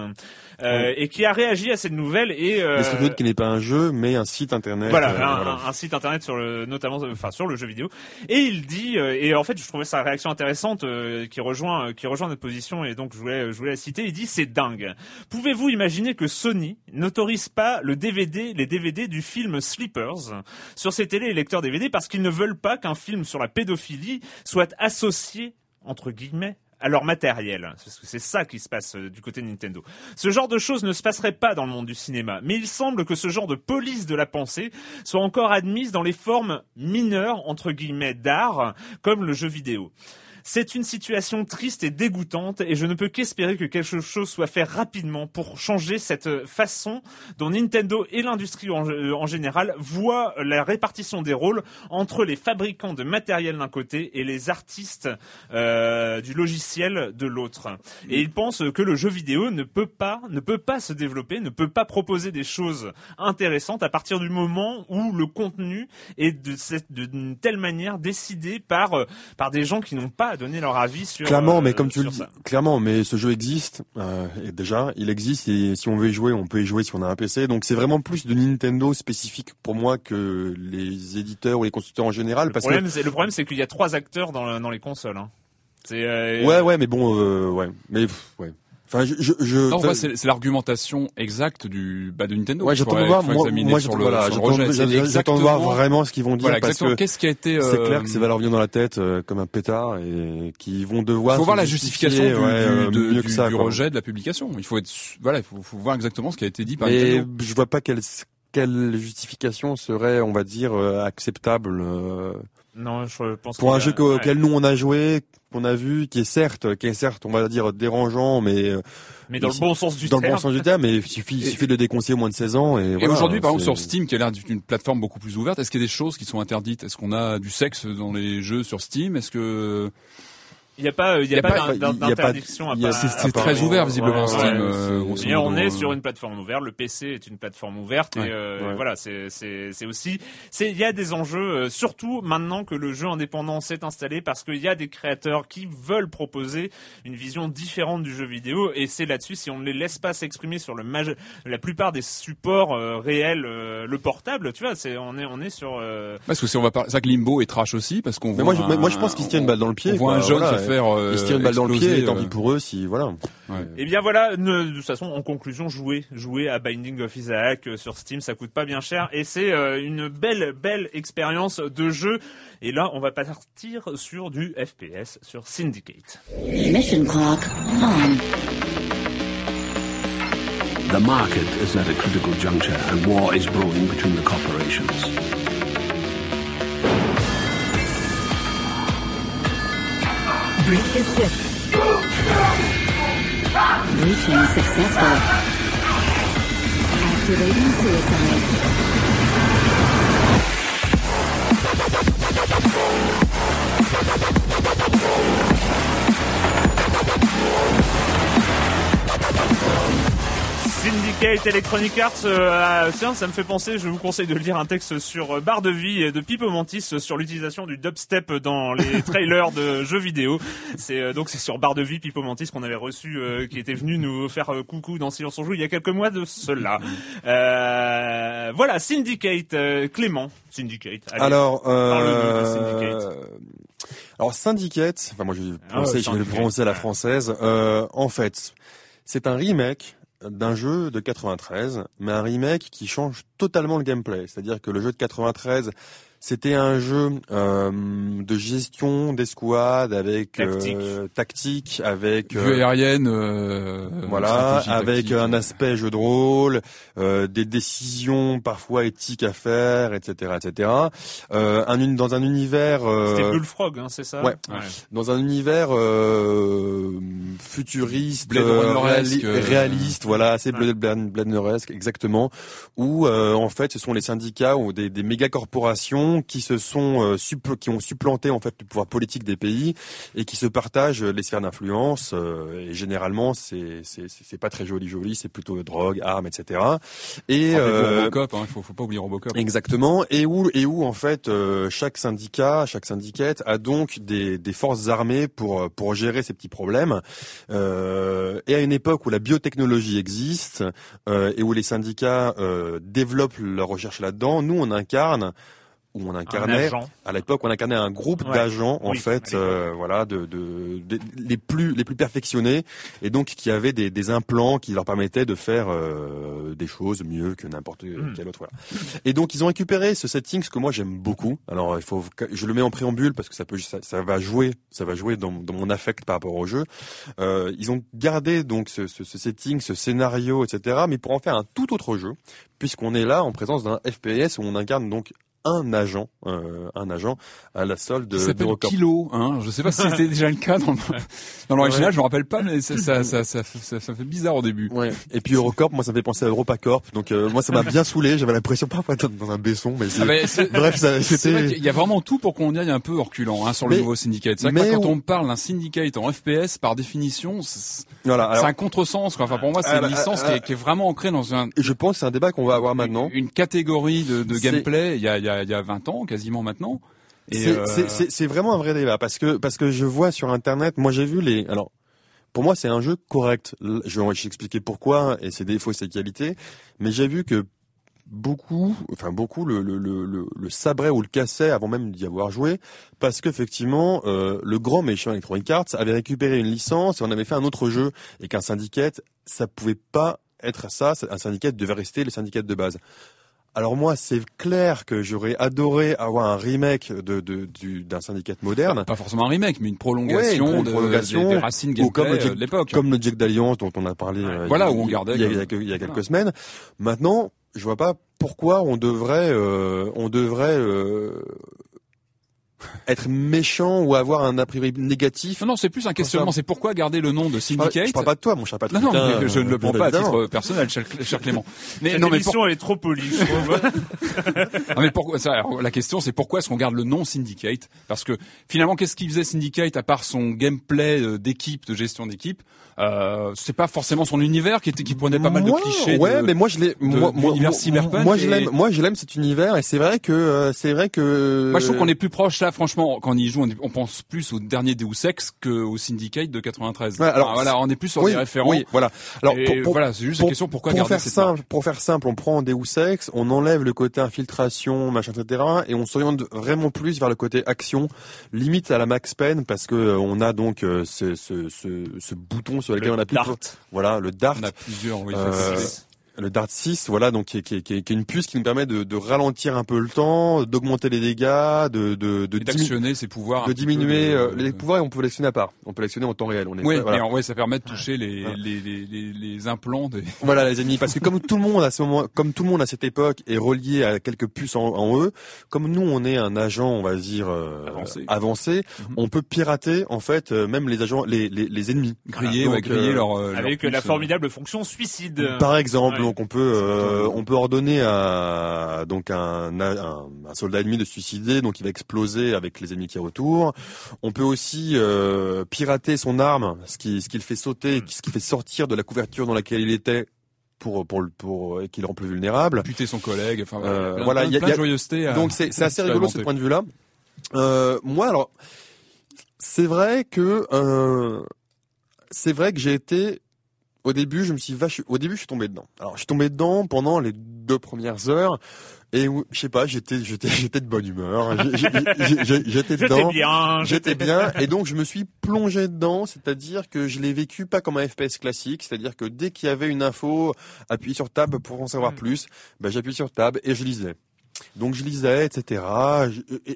euh, et qui a réagi à cette nouvelle et euh, qui n'est pas un jeu mais un site internet. Voilà, euh, un, site internet sur le notamment enfin sur le jeu vidéo et il dit euh, et en fait je trouvais sa réaction intéressante euh, qui rejoint qui rejoint notre position et donc je voulais je voulais la citer. Il dit c'est dingue. Pouvez-vous imaginer que Sony n'autorise pas le DVD les DVD du film Sleepers sur ses télé et lecteurs DVD parce qu'ils ne veulent pas qu'un film sur la pédophilie soit associé entre guillemets à leur matériel. Que c'est ça qui se passe euh, du côté Nintendo. Ce genre de choses ne se passerait pas dans le monde du cinéma, mais il semble que ce genre de police de la pensée soit encore admise dans les formes mineures, entre guillemets, d'art, comme le jeu vidéo. C'est une situation triste et dégoûtante et je ne peux qu'espérer que quelque chose soit fait rapidement pour changer cette façon dont Nintendo et l'industrie en, euh, général voient la répartition des rôles entre les fabricants de matériel d'un côté et les artistes euh, du logiciel de l'autre. Et ils pensent que le jeu vidéo ne peut pas, ne peut pas se développer, ne peut pas proposer des choses intéressantes à partir du moment où le contenu est de cette, d'une telle manière décidé par, euh, par des gens qui n'ont pas donner leur avis sur. Clairement, mais euh, comme tu le dis, clairement, mais ce jeu existe euh, et déjà, il existe et si on veut y jouer, on peut y jouer si on a un PC. Donc c'est vraiment plus de Nintendo spécifique pour moi que les éditeurs ou les constructeurs en général. Le parce problème, que le problème, c'est qu'il y a trois acteurs dans, dans les consoles. Hein. Euh, ouais, ouais, mais bon, ouais, mais ouais. Enfin, je, je, je non, c'est l'argumentation exacte du bah, de Nintendo. Ouais, j'attends de voir. Moi, moi j'attends de voir vraiment ce qu'ils vont dire voilà, parce que qu'est-ce qui a été. C'est clair que ces valeurs viennent dans la tête euh, comme un pétard et qui vont devoir. Il faut voir la justification du, ouais, du, du, ça, du rejet de la publication. Il faut être voilà, il faut, faut, voir exactement ce qui a été dit par et Nintendo. Je vois pas quelle quelle justification serait, on va dire, euh, acceptable. Euh, non, je pense pour un jeu auquel nous on a joué, qu'on a vu, qui est certes, qui est certes, on va dire dérangeant, mais euh, mais dans le bon sens du terme. Dans le bon sens du terme, mais il suffit, il suffit de le déconseiller au moins de 16 ans. Et, et aujourd'hui, par exemple, sur Steam, qui a l'air d'une plateforme beaucoup plus ouverte, est-ce qu'il y a des choses qui sont interdites? Est-ce qu'on a du sexe dans les jeux sur Steam? Est-ce que il n'y a pas, il y a, pas d'interdiction. C'est très ouvert visiblement Steam. Euh, on est sur une plateforme ouverte. Le PC est une plateforme ouverte et euh, voilà, c'est c'est aussi, c'est il y a des enjeux, euh, surtout maintenant que le jeu indépendant s'est installé, parce qu'il y a des créateurs qui veulent proposer une vision différente du jeu vidéo et c'est là-dessus si on ne les laisse pas s'exprimer sur le la plupart des supports réels, le portable, tu vois, c'est on est on est sur. Parce que si on va parler, ça que Limbo est trash aussi parce qu'on. Mais moi, je, moi je pense qu'il se tient une balle dans le pied. On voit un jeune se faire ils se tirent une balle dans le pied et tant pis pour eux si voilà. Ouais. Et eh bien voilà, de toute façon en conclusion jouer jouer à Binding of Isaac euh, sur Steam, ça coûte pas bien cher et c'est euh, une belle belle expérience de jeu et là on va partir sur du FPS sur Syndicate. Mission clock on. The market is at a critical juncture and war is brewing between the corporations. Break his. Breaching successful. Activating suicide. Syndicate Electronic Arts, euh, tiens, ça me fait penser, je vous conseille de lire un texte sur euh, Barre de Vie de Pipo Mantis sur l'utilisation du dubstep dans les trailers de jeux vidéo. C'est euh, donc c'est sur Barre de Vie Pipo Mantis qu'on avait reçu, euh, qui était venu nous faire coucou dans Silence on joue il y a quelques mois de cela. voilà, Syndicate, Clément, Syndicate. Alors, Syndicate. Alors Syndicate, enfin moi je vais, ah je vais le prononcer à la française. en fait, c'est un remake d'un jeu de 93, mais un remake qui change totalement le gameplay. C'est-à-dire que le jeu de 93 c'était un jeu euh, de gestion d'escouade avec euh, tactique, avec euh, vue aérienne, euh, voilà, avec un aspect jeu de rôle, euh, des décisions parfois éthiques à faire, etc., etc. un dans un univers. C'était Bullfrog, hein, c'est ça? Ouais. Dans un univers futuriste, réaliste, voilà, assez ouais. Blade exactement, où en fait ce sont les syndicats ou des, des méga corporations qui se sont euh, qui ont supplanté en fait le pouvoir politique des pays et qui se partagent les sphères d'influence. Euh, et généralement, c'est c'est pas très joli joli, c'est plutôt drogue, armes, etc. Et euh, Robocop, hein, faut, faut pas oublier Robocop. Exactement. Et où et où en fait chaque syndicat, chaque syndicate a donc des, des forces armées pour pour gérer ces petits problèmes. Euh, et à une époque où la biotechnologie existe et où les syndicats développent leur recherche là-dedans, nous on incarne où on incarnait à l'époque on incarnait un groupe d'agents en fait euh, voilà de, de, les plus les plus perfectionnés et donc qui avaient des, des implants qui leur permettaient de faire euh, des choses mieux que n'importe hmm. quel autre voilà. et donc ils ont récupéré ce setting ce que moi j'aime beaucoup. Alors il faut je le mets en préambule parce que ça peut ça, ça va jouer ça va jouer dans, dans, mon affect par rapport au jeu. Euh, ils ont gardé donc ce, ce, ce setting ce scénario etc mais pour en faire un tout autre jeu puisqu'on est là en présence d'un FPS où on incarne donc un agent, euh, un agent à la solde de. s'appelle Kilo. Hein. Je sais pas si c'était déjà le cas dans, dans l'original. Je me rappelle pas, mais ça, ça, ça, ça, ça, fait bizarre au début. Ouais. Et puis Eurocorp, moi, ça me fait penser à EuropaCorp. Donc euh, moi, ça m'a bien saoulé. J'avais l'impression parfois d'être dans un baisson, mais ah bref, c'était. Il y a vraiment tout pour qu'on y aille un peu reculant hein, sur le nouveau syndicate. C'est que quand on parle d'un syndicate en FPS, par définition, c'est voilà, un contresens. Quoi. Enfin, pour moi, c'est une licence qui, est, qui, est, vraiment ancrée dans un. Je pense que c'est un débat qu'on va avoir maintenant. Une, catégorie de, de gameplay. Il y a, y a il y a 20 ans, quasiment maintenant. Euh, c'est vraiment un vrai débat parce que parce que je vois sur internet, moi j'ai vu les alors pour moi c'est un jeu correct. Je vais expliquer pourquoi et ses défauts et ses qualités, mais j'ai vu que beaucoup, enfin beaucoup le, le, le, le, sabrait ou le cassait avant même d'y avoir joué, parce qu'effectivement euh, le grand méchant Electronic Arts avait récupéré une licence et on avait fait un autre jeu et qu'un syndicate ça pouvait pas être ça, un syndicate devait rester le syndicate de base. Alors moi, c'est clair que j'aurais adoré avoir un remake de, de, d'un syndicate moderne. Pas forcément un remake, mais une prolongation, de, prolongation des, racines gameplay comme de l'époque. Comme le Jack d'Alliance dont on a parlé euh, voilà, où on gardait il y a, il y a, quelques semaines. Maintenant, je vois pas pourquoi on devrait, euh, on devrait euh, être méchant ou avoir un a priori négatif. Non, non, c'est plus un questionnement. C'est pourquoi garder le nom de Syndicate Je parle pas de toi, mon cher Patrick. Non, non, je ne le prends pas à titre personnel, cher, Clément. Mais non, mais elle est trop polie. Je trouve. non, mais pourquoi ça, La question, c'est pourquoi est-ce qu'on garde le nom Syndicate? Parce que finalement, qu'est-ce qu'il faisait Syndicate à part son gameplay euh, d'équipe, de gestion d'équipe? Euh, C'est pas forcément son univers qui était, qui prenait pas mal de clichés. Ouais, mais moi je l'ai. Moi, moi, cyberpunk. Moi, je l'aime. Moi, je l'aime cet univers, et c'est vrai que euh, c'est vrai que. Moi, je trouve qu'on est plus proche là franchement, quand on y joue, on, pense plus au dernier Deus Ex qu'au Syndicate de 93. alors voilà, on est plus sur des référents. Oui, voilà. Alors pour, voilà, c'est juste une question pourquoi pour faire simple, pour faire simple, on prend Deus Ex, on enlève le côté infiltration, machin, etc., et on s'oriente vraiment plus vers le côté action, limite à la Max Payne, parce que euh, on a donc euh, ce, ce, ce, ce, bouton sur on appuie. Dart. Voilà, le dart. On a plusieurs. Oui, euh, Le Dart 6, voilà, donc qui est, qui, qui, est, une puce qui nous permet de, de, ralentir un peu le temps, d'augmenter les dégâts, de de, de d'actionner ses pouvoirs, de diminuer euh, les pouvoirs. Et on peut l'actionner à part. On peut l'actionner en temps réel. On est, oui, voilà. ouais, ça permet de toucher les, les, les, les, implants des. Voilà, les ennemis. Parce que comme tout le monde à ce moment, comme tout le monde à cette époque est relié à quelques puces en, en eux, comme nous on est un agent, on va dire euh, avancé, avancé mhm. on peut pirater en fait euh, même les agents, les les, les ennemis. Griller, voilà. griller leur, avec la formidable fonction suicide. Par exemple, donc on peut euh, on peut ordonner à donc un, un, un, soldat ennemi de se suicider, donc il va exploser avec les ennemis qui retournent. On peut aussi euh, pirater son arme, ce qui ce qui le fait sauter, ce qui fait sortir de la couverture dans laquelle il était pour pour pour qu'il rend plus vulnérable. Buter son collègue. Enfin voilà, il y a, y a joyeuseté. donc c'est c'est assez rigolo ce point de vue-là. Euh, moi alors c'est vrai que euh, c'est vrai que j'ai été au début, je me suis vache... au début, je suis tombé dedans. Alors, je suis tombé dedans pendant les deux premières heures. Et je sais pas, j'étais j'étais j'étais de bonne humeur, j'étais dedans, bien, j'étais bien, et donc je me suis plongé dedans, c'est-à-dire que je l'ai vécu pas comme un FPS classique, c'est-à-dire que dès qu'il y avait une info, appuyer sur tab pour en savoir mm. plus, ben j'appuie sur tab et je lisais. Donc je lisais, etc.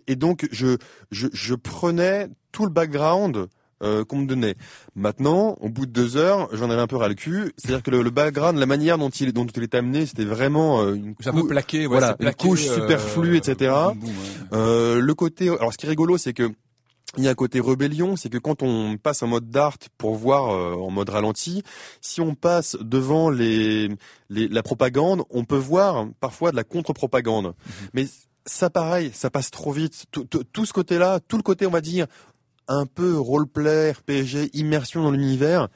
Et, donc je, je je prenais tout le background euh, qu'on me donnait. Maintenant, au bout de deux heures, j'en avais un peu ras le cul. C'est-à-dire que le, background, la manière dont il, dont il est amené, c'était vraiment euh, une, cou plaqué, voilà, une couche euh, superflue, etc. Euh, le côté, alors ce qui est rigolo, c'est que il y a un côté rébellion, c'est que quand on passe en mode dart pour voir en mode ralenti, si on passe devant les, les, la propagande, on peut voir parfois de la contre-propagande. Mhm. Mais ça pareil, ça passe trop vite. Tout, tout, tout ce côté-là, tout le côté, on va dire, un peu roleplay, RPG, immersion dans l'univers,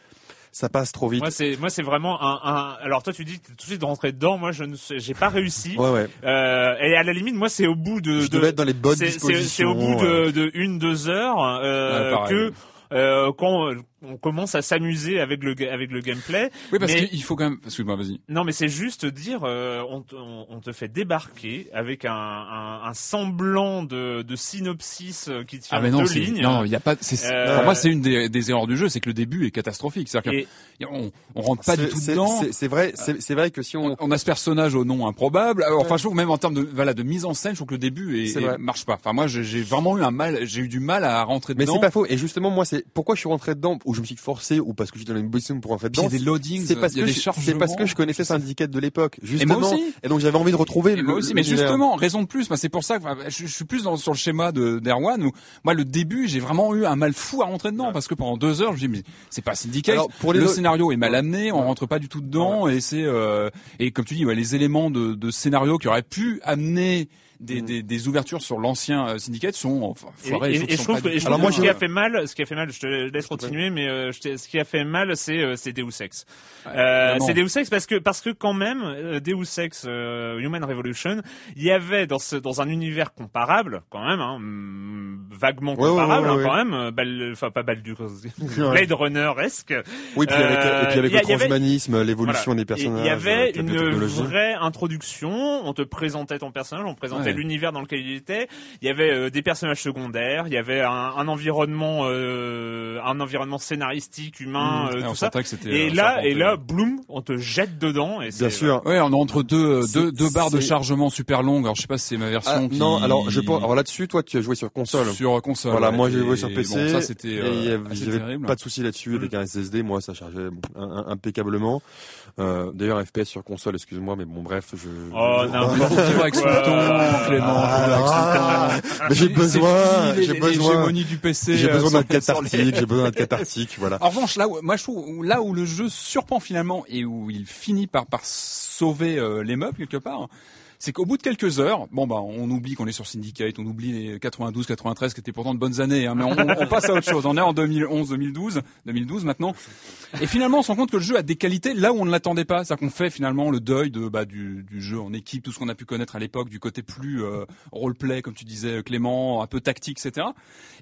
ça passe trop vite. Moi c'est moi c'est vraiment un, un, alors toi tu dis tout de suite de rentrer dedans moi je ne j'ai pas réussi. Ouais, ouais. Euh, et à la limite moi c'est au bout de je devais être dans les bonnes dispositions. C'est au bout de, de une deux heures euh, que euh, quand on commence à s'amuser avec le avec le gameplay. Oui, parce qu'il faut quand même. Excuse-moi, vas-y. Non, mais c'est juste dire, euh, on, on, te fait débarquer avec un, un, un semblant de, de, synopsis euh, qui tient ah mais non, deux lignes. Non, il y a pas. Euh... Pour moi, c'est une des, des, erreurs du jeu, c'est que le début est catastrophique. C'est-à-dire qu'on on rentre pas du tout dedans. C'est vrai, c'est vrai que si on... on a ce personnage au nom improbable. enfin, je trouve même en termes de voilà de mise en scène, je trouve que le début est, marche pas. Enfin, moi, j'ai vraiment eu un mal, j'ai eu du mal à rentrer dedans. Mais c'est pas faux. Et justement, moi, c'est pourquoi je suis rentré dedans? Où je me suis forcé ou parce que j'étais dans une position pour en fait. Il des loadings, c'est parce que c'est parce que je connaissais Syndicate de l'époque, justement. Et moi aussi. Et donc j'avais envie de retrouver. Et moi aussi, mais justement, raison de plus. c'est pour ça que je, suis plus dans, sur le schéma de d'Erwan où moi le début j'ai vraiment eu un mal fou à rentrer dedans parce que pendant deux heures je dis mais c'est pas Syndicate. pour le scénario est mal amené, on rentre pas du tout dedans et c'est euh, et comme tu dis ouais, les éléments de, de scénario qui auraient pu amener des, mm. des, des ouvertures sur l'ancien euh, syndicate sont enfin, foirées. Et, et, je trouve que, je Alors moi, ce qui a fait mal, ce qui a fait mal, je te laisse continuer, mais euh, ce qui a fait mal, c'est euh, c'est Deus Ex. Euh, c'est Deus Ex parce que parce que quand même euh, Deus Ex Human Revolution, il y avait dans ce dans un univers comparable quand même, hein, mm, vaguement comparable hein, quand même, Bal, enfin pas Baldur's Blade Runner esque. Oui, puis avec, et puis avec le transhumanisme, l'évolution des personnages. Il y avait une vraie introduction. On te présentait ton personnage, on présentait l'univers dans lequel il était. Il y avait euh, des personnages secondaires, il y avait un, un environnement, euh, un environnement scénaristique, humain, mmh. euh, tout ça. et là, et là, boum, on te jette dedans. Et Bien sûr. Ouais, on est entre deux, deux, deux barres de chargement super longues. Alors je sais pas si c'est ma version. Ah, Non, alors je alors là-dessus, toi, tu as joué sur console. Sur console. Voilà, moi j'ai joué sur PC. ça c'était. J'avais pas de souci là-dessus avec mmh. un SSD. Moi, ça chargeait impeccablement. Euh, D'ailleurs, FPS sur console, excuse-moi, mais bon, bref, je. Oh, Clément. Ah, mais j'ai besoin, j'ai besoin. du PC. J'ai besoin d'un cathartique, j'ai besoin d'un cathartique, voilà. En revanche, là où, moi je trouve, là où le jeu surprend finalement et où il finit par, par sauver euh, les meubles quelque part, c'est qu'au bout de quelques heures, bon bah on oublie qu'on est sur Syndicate, on oublie les 92, 93 qui étaient pourtant de bonnes années, hein, mais on, on, passe à autre chose. On est en 2011, 2012, 2012 maintenant. Et finalement, on se rend compte que le jeu a des qualités là où on ne l'attendait pas. C'est-à-dire qu'on fait finalement le deuil de bah, du, du jeu en équipe, tout ce qu'on a pu connaître à l'époque, du côté plus euh, roleplay, comme tu disais Clément, un peu tactique, etc.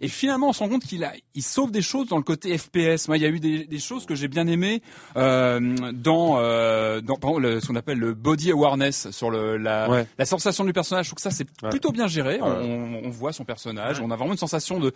Et finalement, on se rend compte qu'il a, il sauve des choses dans le côté FPS. Moi, il y a eu des, des choses que j'ai bien aimées euh, dans, euh, dans ce qu'on appelle le body awareness sur le, la la, la sensation du personnage. Je trouve que ça c'est plutôt bien géré. On, on, voit son personnage, on a vraiment une sensation de,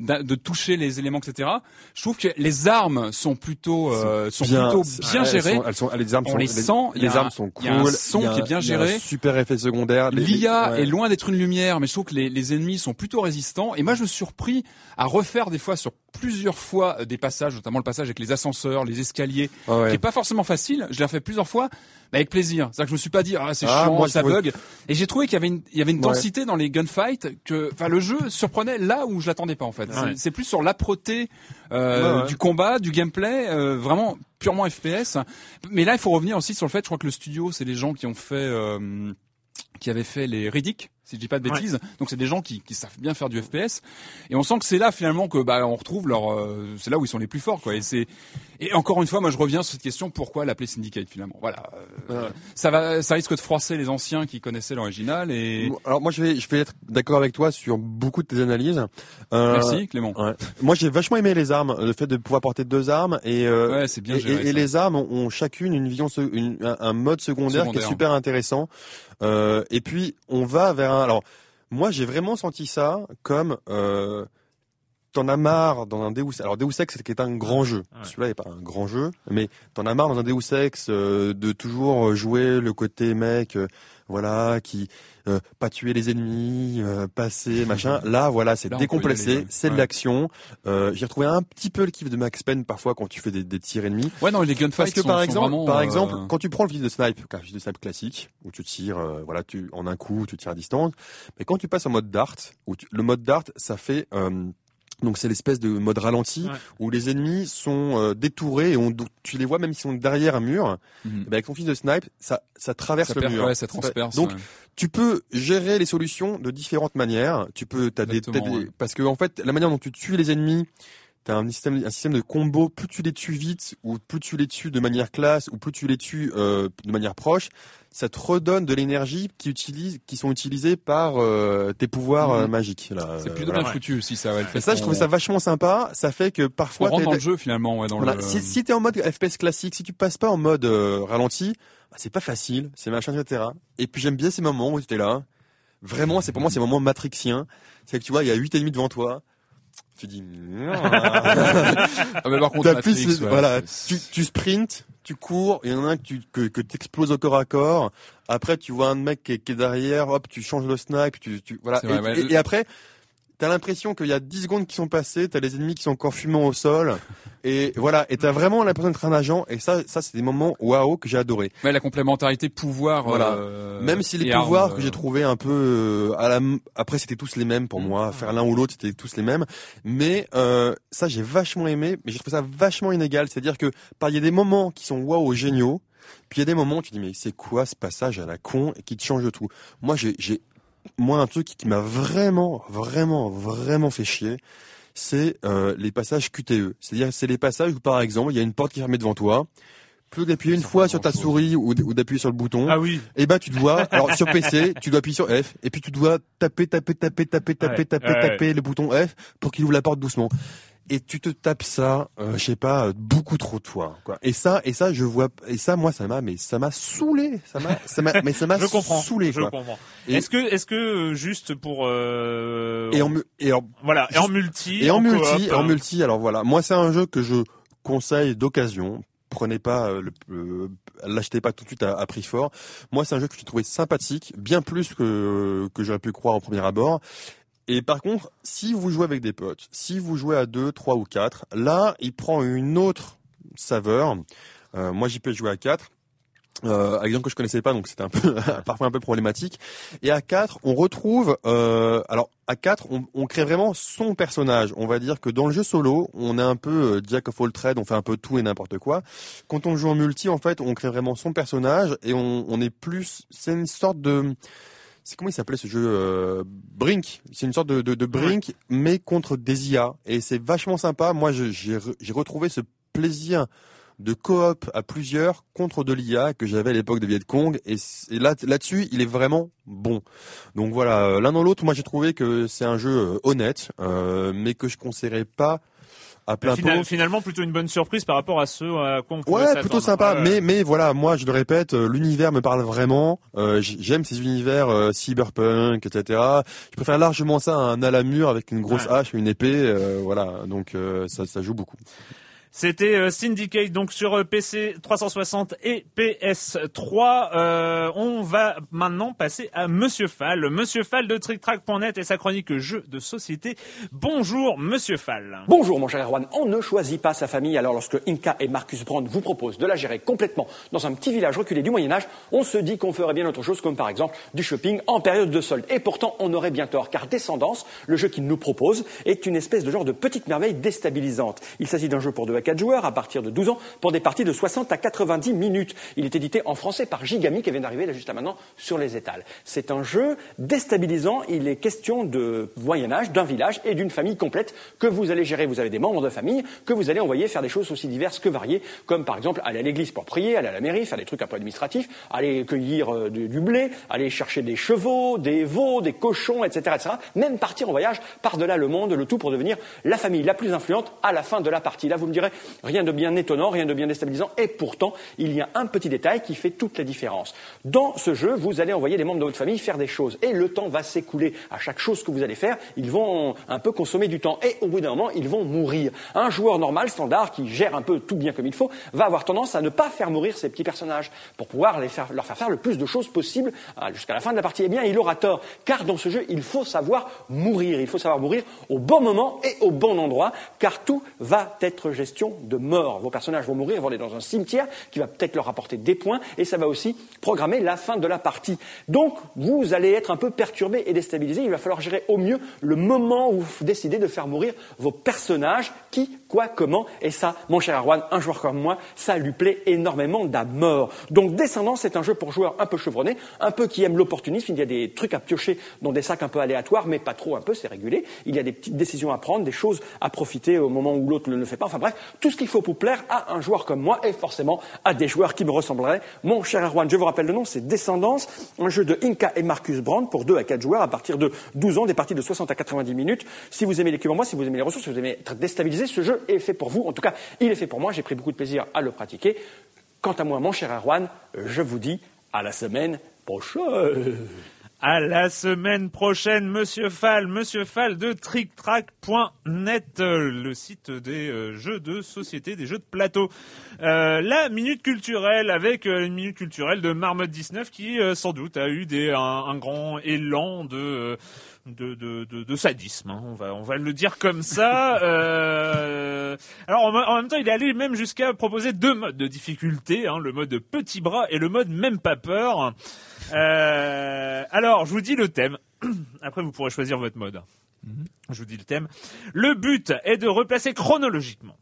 de, toucher les éléments, etc. Je trouve que les armes sont plutôt euh, sont bien, plutôt bien gérées. Elles sont, les armes on sont, les sent. Les, armes sont cool. Il y a un son qui est bien géré. super effet secondaire. L'IA est loin d'être une lumière, mais je trouve que les, les ennemis sont plutôt résistants. Et moi, je me suis surpris à refaire des fois sur plusieurs fois euh, des passages, notamment le passage avec les ascenseurs, les escaliers, ah qui est pas forcément facile. Je l'ai refait plusieurs fois, avec plaisir. C'est-à-dire que je me suis pas dit ah c'est ah, chiant, ça bug. Et j'ai trouvé qu'il y avait une, il y avait une densité dans les gunfights que, enfin le jeu surprenait là où je l'attendais pas en fait. C'est plus sur l'âpreté euh, du combat, du gameplay, euh, vraiment purement FPS. Mais là il faut revenir aussi sur le fait, je crois que le studio c'est les gens qui ont fait euh, qui avaient fait les Riddick si je dis pas de bêtises. Donc c'est des gens qui, qui, savent bien faire du FPS et on sent que c'est là finalement que bah on retrouve leur euh, c'est là où ils sont les plus forts quoi et c'est et encore une fois moi je reviens sur cette question pourquoi l'appeler Syndicate finalement? Voilà. Euh, ça va ça risque de froisser les anciens qui connaissaient l'original et Alors moi je vais je vais être d'accord avec toi sur beaucoup de tes analyses. Euh, Merci Clément. Moi j'ai vachement aimé les armes, le fait de pouvoir porter deux armes et euh, ouais, c'est bien et, et, les armes ont, chacune une vision une, un, mode secondaire, qui est super intéressant. Euh, et puis on va vers un. Alors moi j'ai vraiment senti ça comme euh, t'en as marre dans un Deus alors Deus Ex c'est un grand jeu. Celui-là n'est pas un grand jeu mais t'en as marre dans un Deus Ex euh, de toujours jouer le côté mec euh, voilà qui euh, pas tuer les ennemis, euh, passer, machin. Là, voilà, c'est décomplexé, c'est de l'action. Euh, J'ai retrouvé un petit peu le kiff de Max Payne parfois quand tu fais des, des tirs ennemis. Ouais, non, les gunfights Parce que par exemple, par euh, exemple, quand tu prends le fusil de snipe, un fusil de snipe classique, où tu tires, voilà, tu en un coup, tu tires à distance. Mais quand tu passes en mode dart, où le mode dart, ça fait donc c'est l'espèce de mode ralenti où les ennemis sont euh, détourés et on, tu les vois même s'ils sont derrière un mur. Mhm. Eh ben, avec ton fils de snipe, ça, ça traverse le mur. Ouais, ça transperce. Donc tu peux gérer les solutions de différentes manières. Tu peux, t'as des, parce que en fait la manière dont tu tues les ennemis, t'as un système, un système de combo. Plus tu les tues vite ou plus tu les tues de manière classe ou plus tu les tues euh, de manière proche, ça te redonne de l'énergie qui utilise, qui sont utilisées par euh, tes pouvoirs euh, mhm. magiques. Là. C'est plutôt bien foutu aussi, ça. Ouais, ça, je trouvais ça vachement sympa. Ça fait que parfois. On rentre dans le jeu finalement. Ouais, dans le... Si, si t'es en mode FPS classique, si tu passes pas en mode euh, ralenti, bah, c'est pas facile, c'est machin, etc. Et puis j'aime bien ces moments où tu es là. Vraiment, c'est pour moi, c'est moments matrixiens. C'est que tu vois, il y a huit ennemis devant toi tu dis ah mais par contre voilà tu, tu sprints tu cours, il y en a un que tu que, que t'exploses au corps à corps. Après, tu vois un mec qui est, qui est derrière, hop, tu changes le snipe, tu, tu voilà. Et, et, après, t'as l'impression qu'il y a 10 secondes qui sont passées, t'as les ennemis qui sont encore fumants au sol, et voilà, et t'as vraiment l'impression d'être un agent, et ça, ça c'est des moments waouh que j'ai adoré. Mais la complémentarité pouvoir, voilà. Euh, même si les pouvoirs que j'ai trouvé un peu euh, à la, après c'était tous les mêmes pour mmh. moi, faire l'un ou l'autre c'était tous les mêmes, mais euh, ça j'ai vachement aimé, mais j'ai trouvé ça vachement inégal, c'est-à-dire que il y a des moments qui sont waouh géniaux. Puis il y a des moments où tu dis mais c'est quoi ce passage à la con et qui te change tout? Moi j'ai moi un truc qui m'a vraiment, vraiment, vraiment fait chier, c'est euh, les passages QTE. C'est-à-dire c'est les passages où par exemple il y a une porte qui est fermée devant toi. Plus d'appuyer une fois sur ta souris ou, d'appuyer sur le bouton. Ah oui. Et ben tu dois, alors sur PC, tu dois appuyer sur F et puis tu dois taper, taper, taper, taper, taper, taper, taper le bouton F pour qu'il ouvre la porte doucement et tu te tapes ça, euh, je sais pas, beaucoup trop de fois. Quoi. Et ça, et ça, je vois, et ça, moi, ça m'a, mais ça m'a saoulé, ça m'a, ça m'a, mais ça m'a saoulé. Je comprends. Est-ce que, est-ce que euh, juste pour euh, et en, et en voilà, et en multi, et en, multi, en multi. Alors voilà, moi, c'est un jeu que je conseille d'occasion. Prenez pas, le, l'achetez pas tout de suite à, à prix fort. Moi, c'est un jeu que j'ai trouvé sympathique, bien plus que que j'aurais pu croire au premier abord. Et par contre, si vous jouez avec des potes, si vous jouez à 2, 3 ou 4, là, il prend une autre saveur. Euh, moi, j'y peux jouer à 4. Euh, gens que je connaissais pas, donc c'était un peu parfois un peu problématique. Et à 4, on retrouve, euh, alors à 4, on, on, crée vraiment son personnage. On va dire que dans le jeu solo, on est un peu euh, Jack of all trades, on fait un peu tout et n'importe quoi. Quand on joue en multi, en fait, on crée vraiment son personnage et on, on est plus, c'est une sorte de c'est comment il s'appelait ce jeu euh, Brink? C'est une sorte de, de, de Brink, mais contre des IA. Et c'est vachement sympa. Moi, j'ai retrouvé ce plaisir de coop à plusieurs contre de l'IA que j'avais à l'époque de Vietcong. Et, et là, là-dessus, il est vraiment bon. Donc voilà, l'un dans l'autre, moi j'ai trouvé que c'est un jeu euh, honnête, euh, mais que je conseillerais pas à plein pot. Finalement, plutôt une bonne surprise par rapport à ce à quoi on Ouais, plutôt sympa. Mais mais voilà, moi je le répète, l'univers me parle vraiment. J'aime ces univers cyberpunk, etc. Je préfère largement ça à un à la mur avec une grosse hache, une épée. voilà, donc ça ça joue beaucoup. C'était euh, Syndicate donc sur euh, PC 360 et PS3. Euh, on va maintenant passer à Monsieur Fall. Monsieur Fall de TrickTrack.net et sa chronique jeux de société. Bonjour Monsieur Fall. Bonjour mon cher Erwan. On ne choisit pas sa famille. Alors lorsque Inca et Marcus Brand vous proposent de la gérer complètement dans un petit village reculé du Moyen Âge, on se dit qu'on ferait bien autre chose comme par exemple du shopping en période de solde. Et pourtant on aurait bien tort car Descendance, le jeu qu'il nous propose, est une espèce de genre de petite merveille déstabilisante. Il s'agit d'un jeu pour deux 4 joueurs à partir de 12 ans pour des parties de 60 à 90 minutes. Il est édité en français par Gigami qui vient d'arriver là juste là maintenant sur les étals. C'est un jeu déstabilisant. Il est question de Moyen Âge, d'un village et d'une famille complète que vous allez gérer. Vous avez des membres de famille que vous allez envoyer faire des choses aussi diverses que variées, comme par exemple aller à l'église pour prier, aller à la mairie, faire des trucs un peu administratifs, aller cueillir euh, du, blé, aller chercher des chevaux, des veaux, des cochons, etc., etc. Même partir en voyage par-delà le monde, le tout pour devenir la famille la plus influente à la fin de la partie. Là, vous me direz, Rien de bien étonnant, rien de bien déstabilisant, et pourtant, il y a un petit détail qui fait toute la différence. Dans ce jeu, vous allez envoyer des membres de votre famille faire des choses, et le temps va s'écouler. À chaque chose que vous allez faire, ils vont un peu consommer du temps, et au bout d'un moment, ils vont mourir. Un joueur normal, standard, qui gère un peu tout bien comme il faut, va avoir tendance à ne pas faire mourir ses petits personnages, pour pouvoir leur faire faire le plus de choses possible euh, jusqu'à la fin de la partie. Eh bien, il aura tort, car dans ce jeu, il faut savoir mourir. Il faut savoir mourir au bon moment et au bon endroit, car tout va être de mort. Vos personnages vont mourir, vont aller dans un cimetière qui va peut-être leur apporter des points et ça va aussi programmer la fin de la partie. Donc, vous allez être un peu perturbé et déstabilisé. Il va falloir gérer au mieux le moment où vous décidez de faire mourir vos personnages, qui, quoi, comment. Et ça, mon cher Arwan, un joueur comme moi, ça lui plaît énormément d'à mort. Donc, Descendance, c'est un jeu pour joueurs un peu chevronnés, un peu qui aiment l'opportunisme. Il y a des trucs à piocher dans des sacs un peu aléatoires, mais pas trop un peu, c'est régulé. Il y a des petites décisions à prendre, des choses à profiter au moment où l'autre ne le fait pas. Enfin bref, tout ce qu'il faut pour plaire à un joueur comme moi et forcément à des joueurs qui me ressembleraient. Mon cher Erwan, je vous rappelle le nom, c'est Descendance, un jeu de Inca et Marcus Brand pour 2 à 4 joueurs à partir de 12 ans, des parties de 60 à 90 minutes. Si vous aimez les cubes en moi, si vous aimez les ressources, si vous aimez être déstabilisé, ce jeu est fait pour vous. En tout cas, il est fait pour moi. J'ai pris beaucoup de plaisir à le pratiquer. Quant à moi, mon cher Erwan, je vous dis à la semaine prochaine. À la semaine prochaine, Monsieur Fall, Monsieur Fall de TrickTrack.net, le site des euh, jeux de société, des jeux de plateau. Euh, la minute culturelle avec euh, une minute culturelle de Marmotte 19 qui sans doute a eu des, un, grand élan de de, de, de, sadisme, hein. on, va, on va le dire comme ça. alors en, même temps, il est allé même jusqu'à proposer deux modes de difficulté, hein, le mode petit bras et le mode même pas peur. Euh, alors, je vous dis le thème. Après, vous pourrez choisir votre mode. Mhm. Je vous dis le thème. Le but est de replacer chronologiquement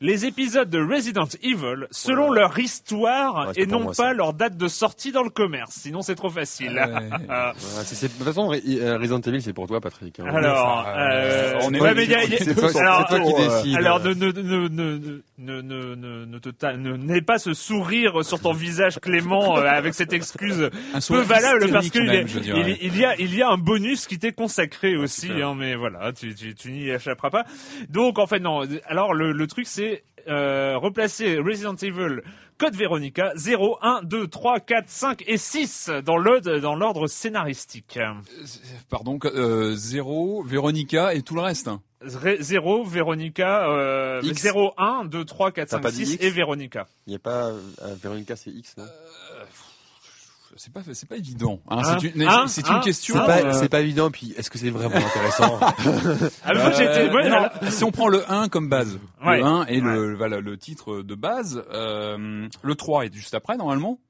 les épisodes de Resident Evil selon leur histoire et non pas leur date de sortie dans le commerce. Sinon, c'est trop facile. de toute façon, euh, Resident Evil, c'est pour toi, Patrick. Hein. Alors, euh, on est c'est toi, qui décides. Alors, ne ne ne ne ne ne ne n'aie pas ce sourire sur ton visage Clément euh, avec cette excuse peu valable parce qu'il il, il, y a il y a un bonus qui t'est consacré aussi. Hein, mais voilà, tu tu, tu n'y échapperas pas. Donc en fait non. Alors le le truc c'est euh, replacer Resident Evil Code Veronica 0, 1, 2, 3, 4, 5 et 6 dans l'ordre, dans l'ordre scénaristique. Pardon, euh, 0, Veronica et tout le reste. 0, Veronica, euh, 0, 1, 2, 3, 4, 5, 6 et Veronica. Il n'y a pas, euh, Veronica c'est X, non? euh, c'est pas c'est pas évident. Hein, c'est hein une, hein c'est une question. C'est pas, euh, pas évident. Puis est-ce que c'est vraiment intéressant ah, moi, j'étais, euh, Si on prend le 1 comme base, le 1 et le voilà le titre de base, euh, le 3 est juste après normalement.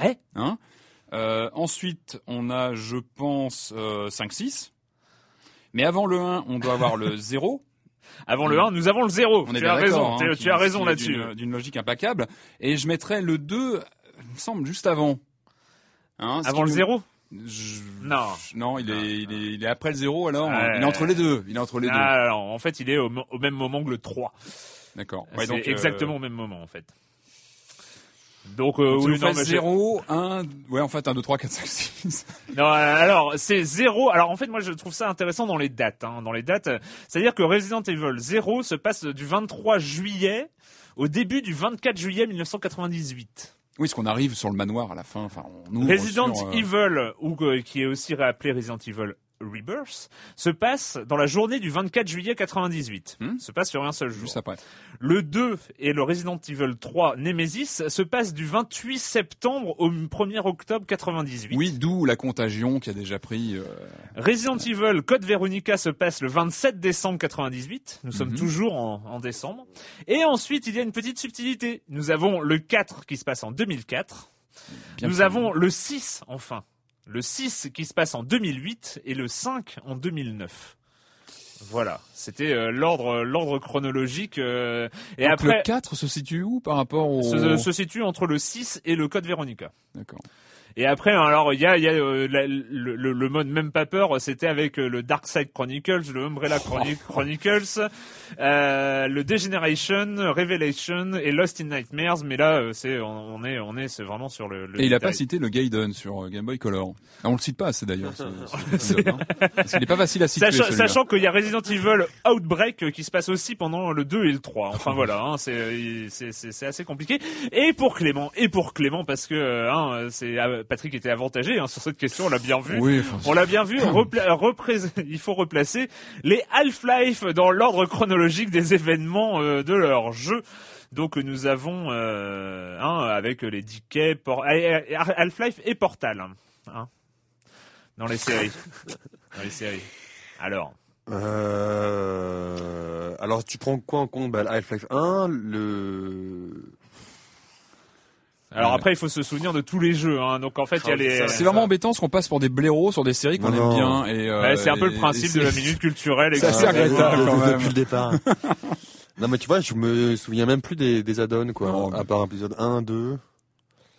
Ouais. Hein euh, ensuite, on a, je pense, euh, 5-6. Mais avant le 1, on doit avoir le 0. Avant le 1, nous avons le 0. On tu, as raison, hein, tu as raison là-dessus. D'une logique impeccable. Et je mettrais le 2, il me semble, juste avant. Hein, Avant le zéro Non. Non, il est, il est, il est après le zéro alors. il est entre les deux. Il est entre les deux. Alors, en fait, il est au, même moment que le 3. D'accord. Ouais, donc, exactement euh, au même moment en fait. Donc, euh, oui, non, 0, 1, ouais, en fait, 1, 2, 3, 4, 5, 6. Non, alors, c'est 0. Alors, en fait, moi, je trouve ça intéressant dans les dates, hein, dans les dates. C'est-à-dire que Resident Evil 0 se passe du 23 juillet au début du 24 juillet 1998. Oui, parce qu'on arrive sur le manoir à la fin. Enfin, on Resident euh, Evil, ou euh, qui est aussi réappelé Resident Evil Rebirth se passe dans la journée du 24 juillet 98. Hmm se passe sur un seul jour. Juste après. Le 2 et le Resident Evil 3 Nemesis se passent du 28 septembre au 1er octobre 98. Oui, d'où la contagion qui a déjà pris. Euh... Resident Evil Code Veronica se passe le 27 décembre 98. Nous sommes mhm. toujours en, en, décembre. Et ensuite, il y a une petite subtilité. Nous avons le 4 qui se passe en 2004. Nous avons le 6 enfin le 6 qui se passe en 2008 et le 5 en 2009. Voilà, c'était euh, l'ordre l'ordre chronologique. Euh, et après, le 4 se situe où par rapport au se, se situe entre le 6 et le code Veronica. D'accord. Et après, alors il y a, y a euh, le, le, le, mode même pas peur, c'était avec euh, le Dark Side Chronicles, le Umbrella Chronicles, euh, le Degeneration, Revelation et Lost in Nightmares. Mais là, euh, c'est on, est on est c'est vraiment sur le. et il a pas cité le Gaiden sur Game Boy Color. Ah, on le cite pas assez d'ailleurs. Parce qu'il est pas facile à citer. Sachant, qu'il y a Resident Evil Outbreak qui se passe aussi pendant le 2 et le 3. Enfin voilà, hein, c'est c'est assez compliqué. Et pour Clément, et pour Clément parce que hein, c'est Patrick était avantagé hein, sur cette question, on l'a bien vu. Oui, on l'a bien vu. il faut replacer les Half-Life dans l'ordre chronologique des événements euh, de leur jeu. Donc nous avons euh, hein, avec les DK, Half-Life et Portal hein, dans les séries. dans les séries. Alors. Euh, alors tu prends quoi en compte? Bah, Half-Life 1, le alors après, il faut se souvenir de tous les jeux. Hein. Donc en fait, il y a les. C'est vraiment embêtant parce qu'on passe pour des blaireaux sur des séries qu'on aime bien. Et euh, c'est un peu le principe de la minute culturelle. C'est assez regrettable quand même. Depuis le départ. non mais tu vois, je me souviens même plus des, des add-ons quoi. à part épisode 1, 2.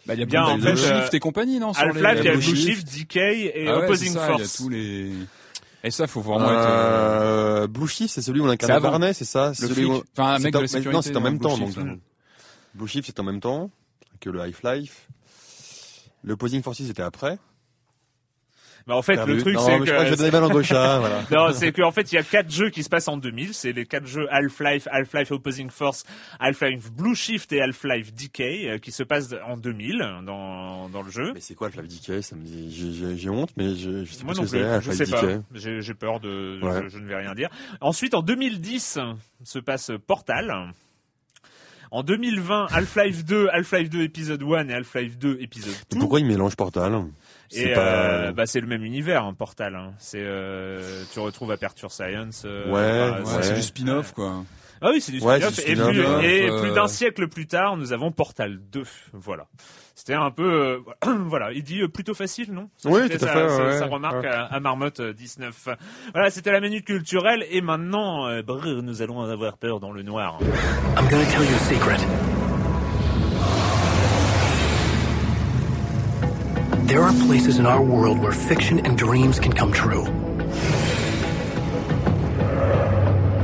Bah, il y a bien en fait, Shift et compagnie, non Half-Life, il y a Blue Shift, DK et ah Opposing Force. Il y a tous les. Et ça, faut vraiment être. Euh, Blue Shift, c'est celui où on incarne Barney, c'est ça? Le celui où... Enfin, un mec de la sécurité. Non, c'est en même temps. Donc, Blue Shift, c'est en même temps que le Half-Life. Le Posing Forces était après. Mais en fait, le truc, c'est que, je non, c'est qu'en fait, il y a quatre jeux qui se passent en 2000. C'est les quatre jeux Half-Life, Half-Life Opposing Force, Half-Life Blue Shift et Half-Life Decay euh, qui se passent en 2000 dans, dans le jeu. Mais c'est quoi Half-Life Decay Ça me dit, j'ai honte, mais je, je sais Moi pas non plus, je sais pas. J'ai peur de, je, je, ne vais rien dire. Ensuite, en 2010, se passe Portal. En 2020, Half-Life 2, Half-Life 2 épisode 1 et Half-Life 2 épisode 2. Pourquoi ils mélangent Portal c'est euh, bah c'est le même univers, hein, Portal. Hein. C'est euh, tu retrouves Aperture Science. Euh, ouais, ouais. c'est du spin-off quoi. Ah oui, c'est du spin-off. et, plus, et plus d'un siècle plus tard, nous avons Portal 2. Voilà. C'était un peu, euh, voilà, il dit euh, plutôt facile, non? Oui, tout à fait. Ça, ça remarque à, Marmotte 19. Euh, voilà, c'était la minute culturelle et maintenant, brrr, nous allons avoir peur dans le noir. I'm gonna tell you a secret. There are places in our world where fiction and dreams can come true.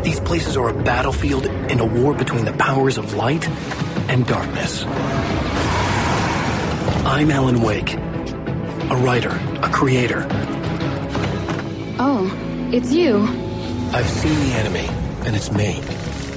These places are a battlefield in a war between the powers of light and darkness. I'm Alan Wake, a writer, a creator. Oh, it's you. I've seen the enemy, and it's me.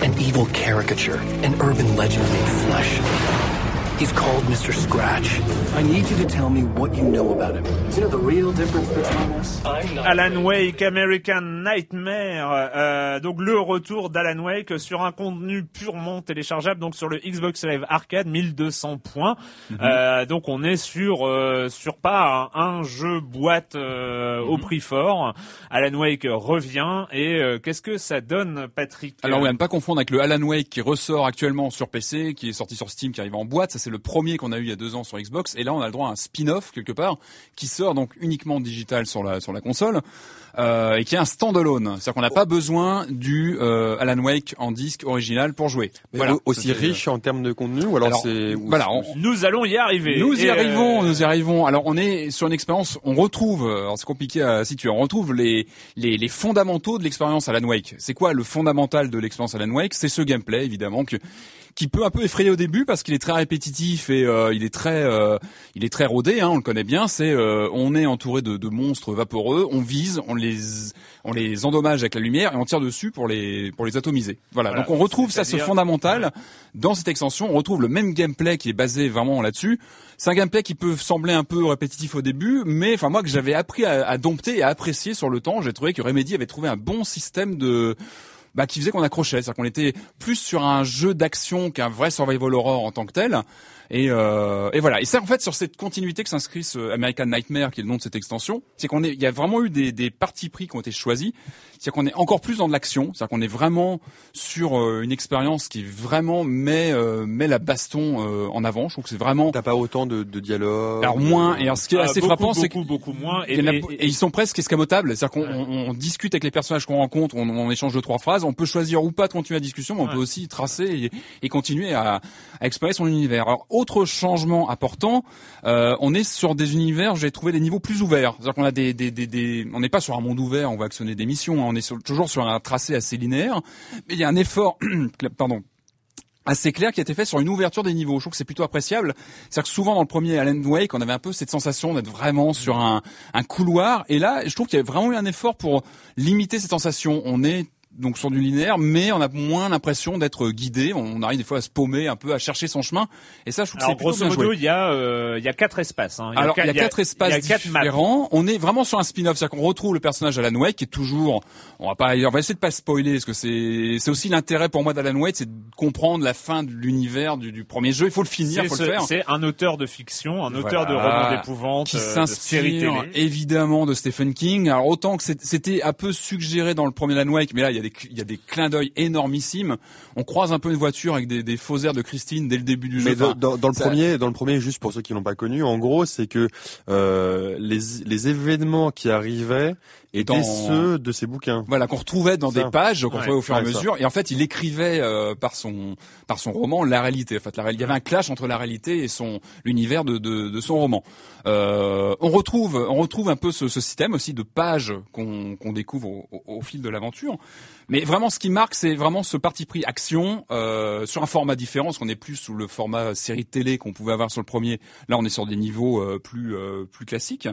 An evil caricature, an urban legend made flesh. He's called Mr. Scratch. I need you to tell me what you know about him. Do you know the real difference between us? Alan Wake, American Nightmare. Euh, donc le retour d'Alan Wake sur un contenu purement téléchargeable, donc sur le Xbox Live Arcade, 1200 points. Mm -hmm. euh, donc on est sur euh, sur pas un, un jeu boîte euh, mm -hmm. au prix fort. Alan Wake revient et euh, qu'est-ce que ça donne, Patrick? Alors oui, à ne pas confondre avec le Alan Wake qui ressort actuellement sur PC, qui est sorti sur Steam, qui arrive en boîte. Ça, c'est le premier qu'on a eu il y a deux ans sur Xbox, et là on a le droit à un spin-off quelque part qui sort donc uniquement digital sur la sur la console euh, et qui est un standalone, c'est-à-dire qu'on n'a pas besoin du euh, Alan Wake en disque original pour jouer. voilà, aussi riche en termes de contenu ou alors, c'est voilà, nous allons y arriver. Nous y arrivons, euh, nous y arrivons. Alors on est sur une expérience, on retrouve, alors c'est compliqué à situer, on retrouve les les, les fondamentaux de l'expérience Alan Wake. C'est quoi le fondamental de l'expérience Alan Wake? C'est ce gameplay évidemment que qui peut un peu effrayer au début parce qu'il est très répétitif et euh, il est très euh, il est très rodé hein, on le connaît bien. C'est euh, on est entouré de, de, monstres vaporeux on vise on les on les endommage avec la lumière et on tire dessus pour les pour les atomiser. Voilà, donc on retrouve ça ce fondamental dans cette extension. On retrouve le même gameplay qui est basé vraiment là-dessus. C'est un gameplay qui peut sembler un peu répétitif au début mais enfin moi que j'avais appris à, à dompter et à apprécier sur le temps j'ai trouvé que Remedy avait trouvé un bon système de bah, qui faisait qu'on accrochait, c'est-à-dire qu'on était plus sur un jeu d'action qu'un vrai survival horror en tant que tel. Et, euh, et voilà. Et c'est en fait sur cette continuité que s'inscrit ce American Nightmare, qui est le nom de cette extension. C'est qu'on est, il y a vraiment eu des, des partis pris qui ont été choisis. C'est-à-dire qu'on est encore plus dans de l'action. C'est-à-dire qu'on est vraiment sur euh, une expérience qui vraiment met euh, met la baston euh, en avant. Je trouve que c'est vraiment. T'as pas autant de, de dialogue. Alors moins. Et alors ce qui est ah, assez frappant, c'est beaucoup beaucoup moins. Et, et, ils sont presque escamotables. C'est-à-dire qu'on on, on discute avec les personnages qu'on rencontre, on, on, échange deux trois phrases. On peut choisir ou pas de continuer la discussion, mais on peut aussi tracer et, et continuer à, à explorer son univers. Alors autre changement important, euh, on est sur des univers, j'ai trouvé des niveaux plus ouverts. C'est-à-dire qu'on a des, des, des, des on n'est pas sur un monde ouvert, on va actionner des missions, hein. On est sur, toujours sur un tracé assez linéaire, mais il y a un effort, pardon, assez clair qui a été fait sur une ouverture des niveaux. Je trouve que c'est plutôt appréciable. C'est-à-dire que souvent dans le premier Alan Wake, on avait un peu cette sensation d'être vraiment sur un, un couloir. Et là, je trouve qu'il y a vraiment eu un effort pour limiter cette sensation. On est donc sur du linéaire, mais on a moins l'impression d'être guidé. On arrive des fois à se paumer un peu, à chercher son chemin. Et ça, je trouve que c'est plutôt grosso modo, il y a euh, il y a quatre espaces. Hein. Il y a Alors il y a quatre espaces différents. On est vraiment sur un spin-off, c'est-à-dire qu'on retrouve le personnage Alan Wake qui est toujours. On va pas, on va essayer de pas spoiler, parce que c'est c'est aussi l'intérêt pour moi d'Alan Wake, c'est de comprendre la fin de l'univers du, du, premier jeu. Il faut le finir, il faut le faire. C'est un auteur de fiction, un auteur de romans d'épouvante, qui euh, s'inspire évidemment de Stephen King. Alors autant que c'était un peu suggéré dans le premier Alan Wake, mais là il y a des il y a des clins d'œil énormissimes. On croise un peu une voiture avec des, des faux airs de Christine dès le début du jeu. Mais dans, dans, le premier, dans le premier, juste pour ceux qui l'ont pas connu, en gros, c'est que euh, les, les événements qui arrivaient étaient ceux de ces bouquins. Voilà, qu'on retrouvait dans des pages, qu'on trouvait au fur et à mesure. Et en fait, il écrivait euh, par son par son roman la réalité. En fait, la, il y avait un clash entre la réalité et son l'univers de, de, de, son roman. Euh, on retrouve on retrouve un peu ce, ce système aussi de pages qu'on qu'on découvre au, au, fil de l'aventure. Mais vraiment, ce qui marque, c'est vraiment ce parti pris action euh, sur un format différent, parce qu'on est plus sous le format série télé qu'on pouvait avoir sur le premier. Là, on est sur des niveaux euh, plus euh, plus classiques.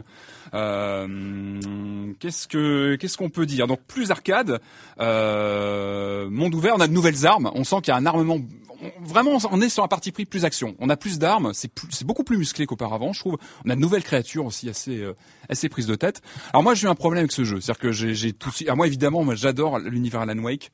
Euh, qu'est-ce que qu'est-ce qu'on peut dire? Donc plus arcade, monde ouvert. On a de nouvelles armes. On sent qu'il y a un armement vraiment, on est sur un parti pris plus action. On a plus d'armes, c'est c'est beaucoup plus musclé qu'auparavant, je trouve. On a de nouvelles créatures aussi assez euh, assez prises de tête. Alors moi, j'ai eu un problème avec ce jeu, c'est-à-dire que j'ai tout. Alors moi, évidemment, moi, j'adore l'univers Alan Wake.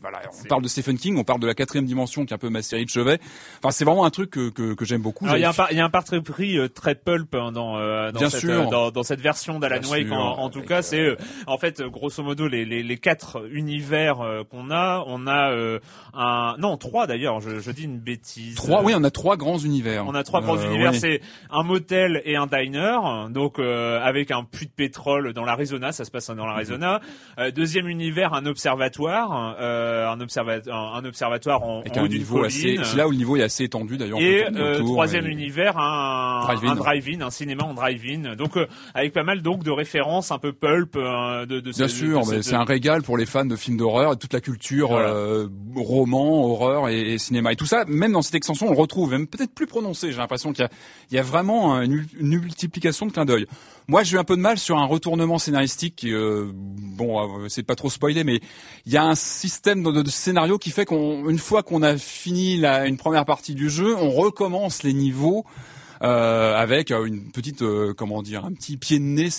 voilà, on parle de Stephen King, on parle de la quatrième dimension qui est un peu ma série de chevet. Enfin, c'est vraiment un truc que que, que j'aime beaucoup. il y a un il y a un parti pris euh, très pulp hein, dans euh, dans, cette, dans, dans, cette version d'Alan Wake. En, tout cas, c'est en fait grosso modo les les, les quatre univers qu'on a. On a un non trois d'ailleurs. Je, je, dis une bêtise. Trois, oui, on a trois grands univers. On a trois grands euh, univers. C'est un motel et un diner, donc euh, avec un puits de pétrole dans l'Arizona. Ça se passe dans l'Arizona. Euh, deuxième univers, un observatoire, un, observatoire, un, observatoire en, avec un niveau assez. C'est là où le niveau est assez étendu d'ailleurs. Et troisième univers, un drive-in, un, drive un, cinéma en drive-in. Donc avec pas mal donc de références un peu pulp de, de. Bien sûr, c'est un régal pour les fans de films d'horreur et toute la culture roman, horreur et, cinéma. Et tout ça, même dans cette extension, on le retrouve, même peut-être plus prononcé. J'ai l'impression qu'il y, y a, vraiment une, multiplication de clins Moi, j'ai eu un peu de mal sur un retournement scénaristique. Euh, bon, euh, c'est pas trop spoiler, mais il y a un système de, scénario qui fait qu'une fois qu'on a fini la, une première partie du jeu, on recommence les niveaux avec euh, une petite, euh, comment dire, un petit pied de nez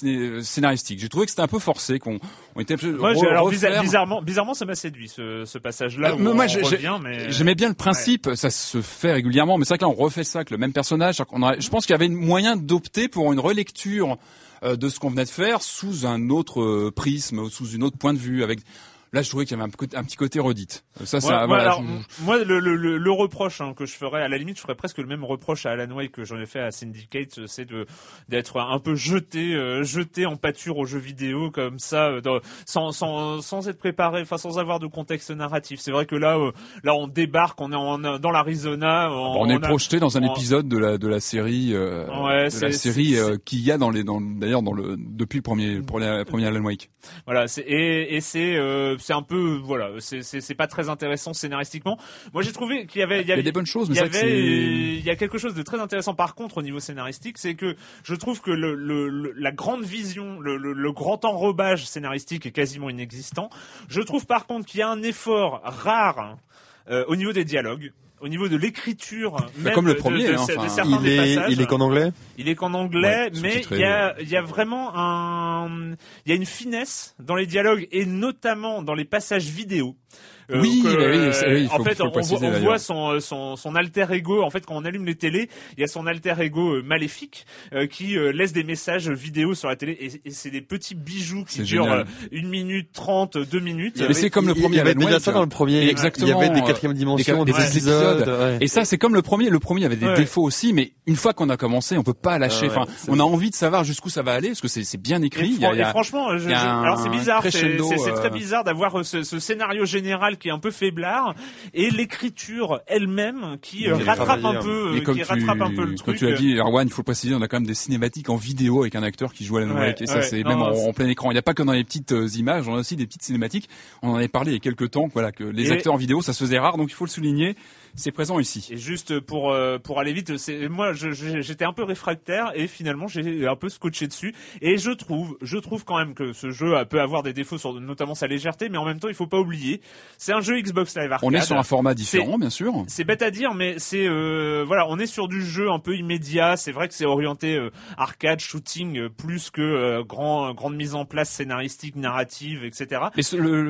scénaristique. J'ai trouvé que c'était un peu forcé, qu'on on était Moi, alors, bizarrement, bizarrement, ça m'a séduit ce, ce passage-là. moi, j'aimais bien le principe, ça se fait régulièrement, mais c'est vrai que là, on refait ça avec le même personnage. On a, je pense qu'il y avait moyen d'opter pour une relecture de ce qu'on venait de faire sous un autre prisme, sous une autre point de vue, avec Là, je trouvais qu'il y avait un, un, petit côté redite. Ça, ça, voilà, alors, moi, le, le, le, reproche hein, que je ferais, à la limite, je ferais presque le même reproche à Alan Wake que j'en ai fait à Syndicate, c'est de d'être un peu jeté, euh, jeté en pâture aux jeux vidéo comme ça, euh, dans, sans, sans, sans être préparé, enfin sans avoir de contexte narratif. C'est vrai que là, euh, là, on débarque, on est en, dans l'Arizona. On, on, est projeté dans un épisode de la de la série, ouais, de la série qu'il y a dans les, dans d'ailleurs dans le depuis le premier, premier, premier Alan Wake. Voilà, c'est et, et c'est c'est un peu voilà, c'est c'est pas très intéressant scénaristiquement. Moi j'ai trouvé qu'il y avait il y, avait, des bonnes choses, mais il y avait il y a quelque chose de très intéressant par contre au niveau scénaristique, c'est que je trouve que le, le, la grande vision, le, le, grand enrobage scénaristique est quasiment inexistant. Je trouve par contre qu'il y a un effort rare euh, au niveau des dialogues au niveau de l'écriture, bah, comme le premier, de, hein, certains il est, passages, il est qu'en anglais. Il est qu'en anglais, mais il y a, il y a vraiment un, il y a une finesse dans les dialogues et notamment dans les passages vidéo. Euh, oui, euh, oui, en fait, on, voit, son, son, son, alter ego. En fait, quand on allume les télés, il y a son alter ego euh, maléfique qui laisse des messages vidéo sur la télé. Et, c'est des petits bijoux qui durent une minute trente, deux minutes. Mais c'est comme le premier. Il y avait déjà ça dans le premier. Exactement. Il y avait des quatrièmes dimensions, des, épisodes. Et ça, c'est comme le premier. Le premier avait des défauts aussi, mais une fois qu'on a commencé, on peut pas lâcher. Enfin, on a envie de savoir jusqu'où ça va aller, parce que c'est bien écrit. Et, franchement, alors c'est bizarre, c'est très bizarre d'avoir ce, ce scénario général qui est un peu faiblard et l'écriture elle-même qui euh, rattrape un peu, euh, qui rattrape un peu le truc. Comme tu as dit, Erwan, il faut préciser, on a quand même des cinématiques en vidéo avec un acteur qui joue à la Wake et ça c'est même en, plein écran. Il n'y a pas que dans les petites euh, images, on a aussi des petites cinématiques. On en avait parlé il y a quelques temps, voilà, que les acteurs en vidéo ça se faisait rare, donc il faut le souligner c'est présent ici. Et juste pour euh, pour aller vite, c'est moi j'étais un peu réfractaire et finalement j'ai un peu scotché dessus et je trouve je trouve quand même que ce jeu peut avoir des défauts sur notamment sa légèreté, mais en même temps il faut pas oublier, c'est un jeu Xbox Live Arcade. On est sur un format différent, bien sûr. C'est bête à dire, mais c'est euh, voilà, on est sur du jeu un peu immédiat. C'est vrai que c'est orienté euh, arcade, shooting, plus que grand grande mise en place scénaristique, narrative, etc. Mais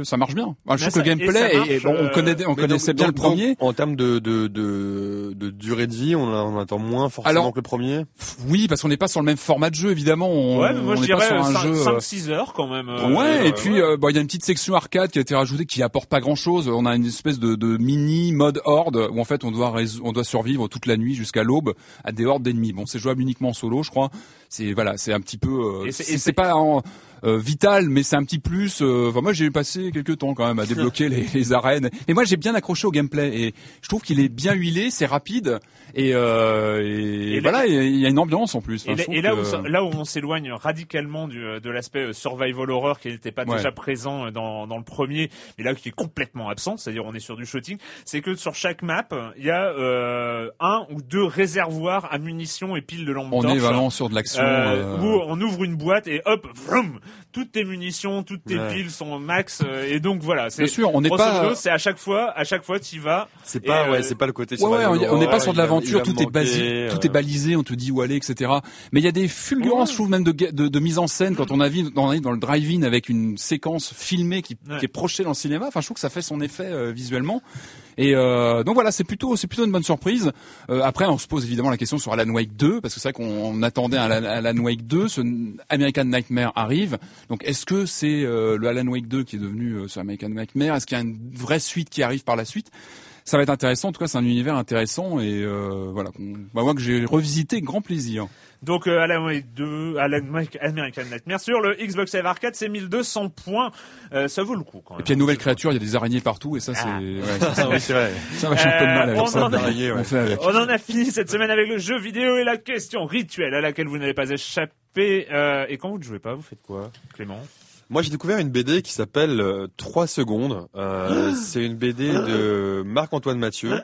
ça marche bien. je trouve que le gameplay et, bon, on connaît on connaissait bien le premier. en termes de de, de, de, durée de vie, on, on attend moins forcément que le premier. Oui, parce qu'on n'est pas sur le même format de jeu, évidemment. On, ouais, mais moi je dirais 5-6 euh, heures quand même. Euh, ouais, et puis euh, il y a une petite section arcade qui a été rajoutée qui apporte pas grand-chose. On a une espèce de, de mini mode horde où en fait on doit on doit survivre toute la nuit jusqu'à l'aube à des hordes d'ennemis. Bon, c'est jouable uniquement en solo, je crois. C'est voilà, c'est un petit peu. c'est pas en, euh, vital, mais c'est un petit plus. Euh, enfin, moi, j'ai passé quelques temps quand même à débloquer les, les, arènes. Et moi, j'ai bien accroché au gameplay et je trouve qu'il est bien huilé, c'est rapide et, euh, et, voilà, il y a une ambiance en plus. et, là, où, là où on s'éloigne radicalement du, de l'aspect survival horror qui n'était pas déjà présent dans, dans le premier, mais là qui est complètement absent, c'est-à-dire on est sur du shooting, c'est que sur chaque map, il y a euh, un ou deux réservoirs à munitions et piles de lampes On est vraiment sur de l'action. Euh, où on ouvre une boîte et hop, vroom, toutes tes munitions, toutes tes piles sont max euh, et donc voilà. Bien sûr, on n'est pas. C'est à chaque fois, à chaque fois tu vas. C'est pas, ouais, euh, c'est pas le côté. Ouais, on n'est pas sur de l'aventure, tout est basé, tout est euh. balisé, on te dit où aller, etc. Mais il y a des fulgurances, je trouve même de, de, de, mise en scène quand on arrive dans, dans le drive-in avec une séquence filmée qui, qui, est projetée dans le cinéma. Enfin, je trouve que ça fait son effet visuellement. Et euh, donc voilà, c'est plutôt c'est plutôt une bonne surprise. Euh, après, on se pose évidemment la question sur Alan Wake 2 parce que c'est vrai qu'on attendait un Alan Wake 2. Ce American Nightmare arrive. Donc est-ce que c'est euh, le Alan Wake 2 qui est devenu euh, ce American Nightmare? Est-ce qu'il y a une vraie suite qui arrive par la suite? Ça va être intéressant. En tout cas, c'est un univers intéressant et euh, voilà, bah, moi que j'ai revisité grand plaisir. Donc euh, Alan Wake 2, Alan Wake American Nightmare sur le Xbox Live Arcade, c'est 1200 points. Euh, ça vaut le coup quand même. Et puis il y a une nouvelle créature, il y a des araignées partout et ça c'est. Ah. Ouais, ça, c'est vrai. Ça va un peu de mal avec on ça. En a... ouais. On en a fini cette semaine avec le jeu vidéo et la question rituelle à laquelle vous n'avez pas échappé. Euh, et quand vous ne jouez pas, vous faites quoi, Clément? Moi, j'ai découvert une BD qui s'appelle 3 secondes. Euh, c'est une BD de Marc-Antoine Mathieu.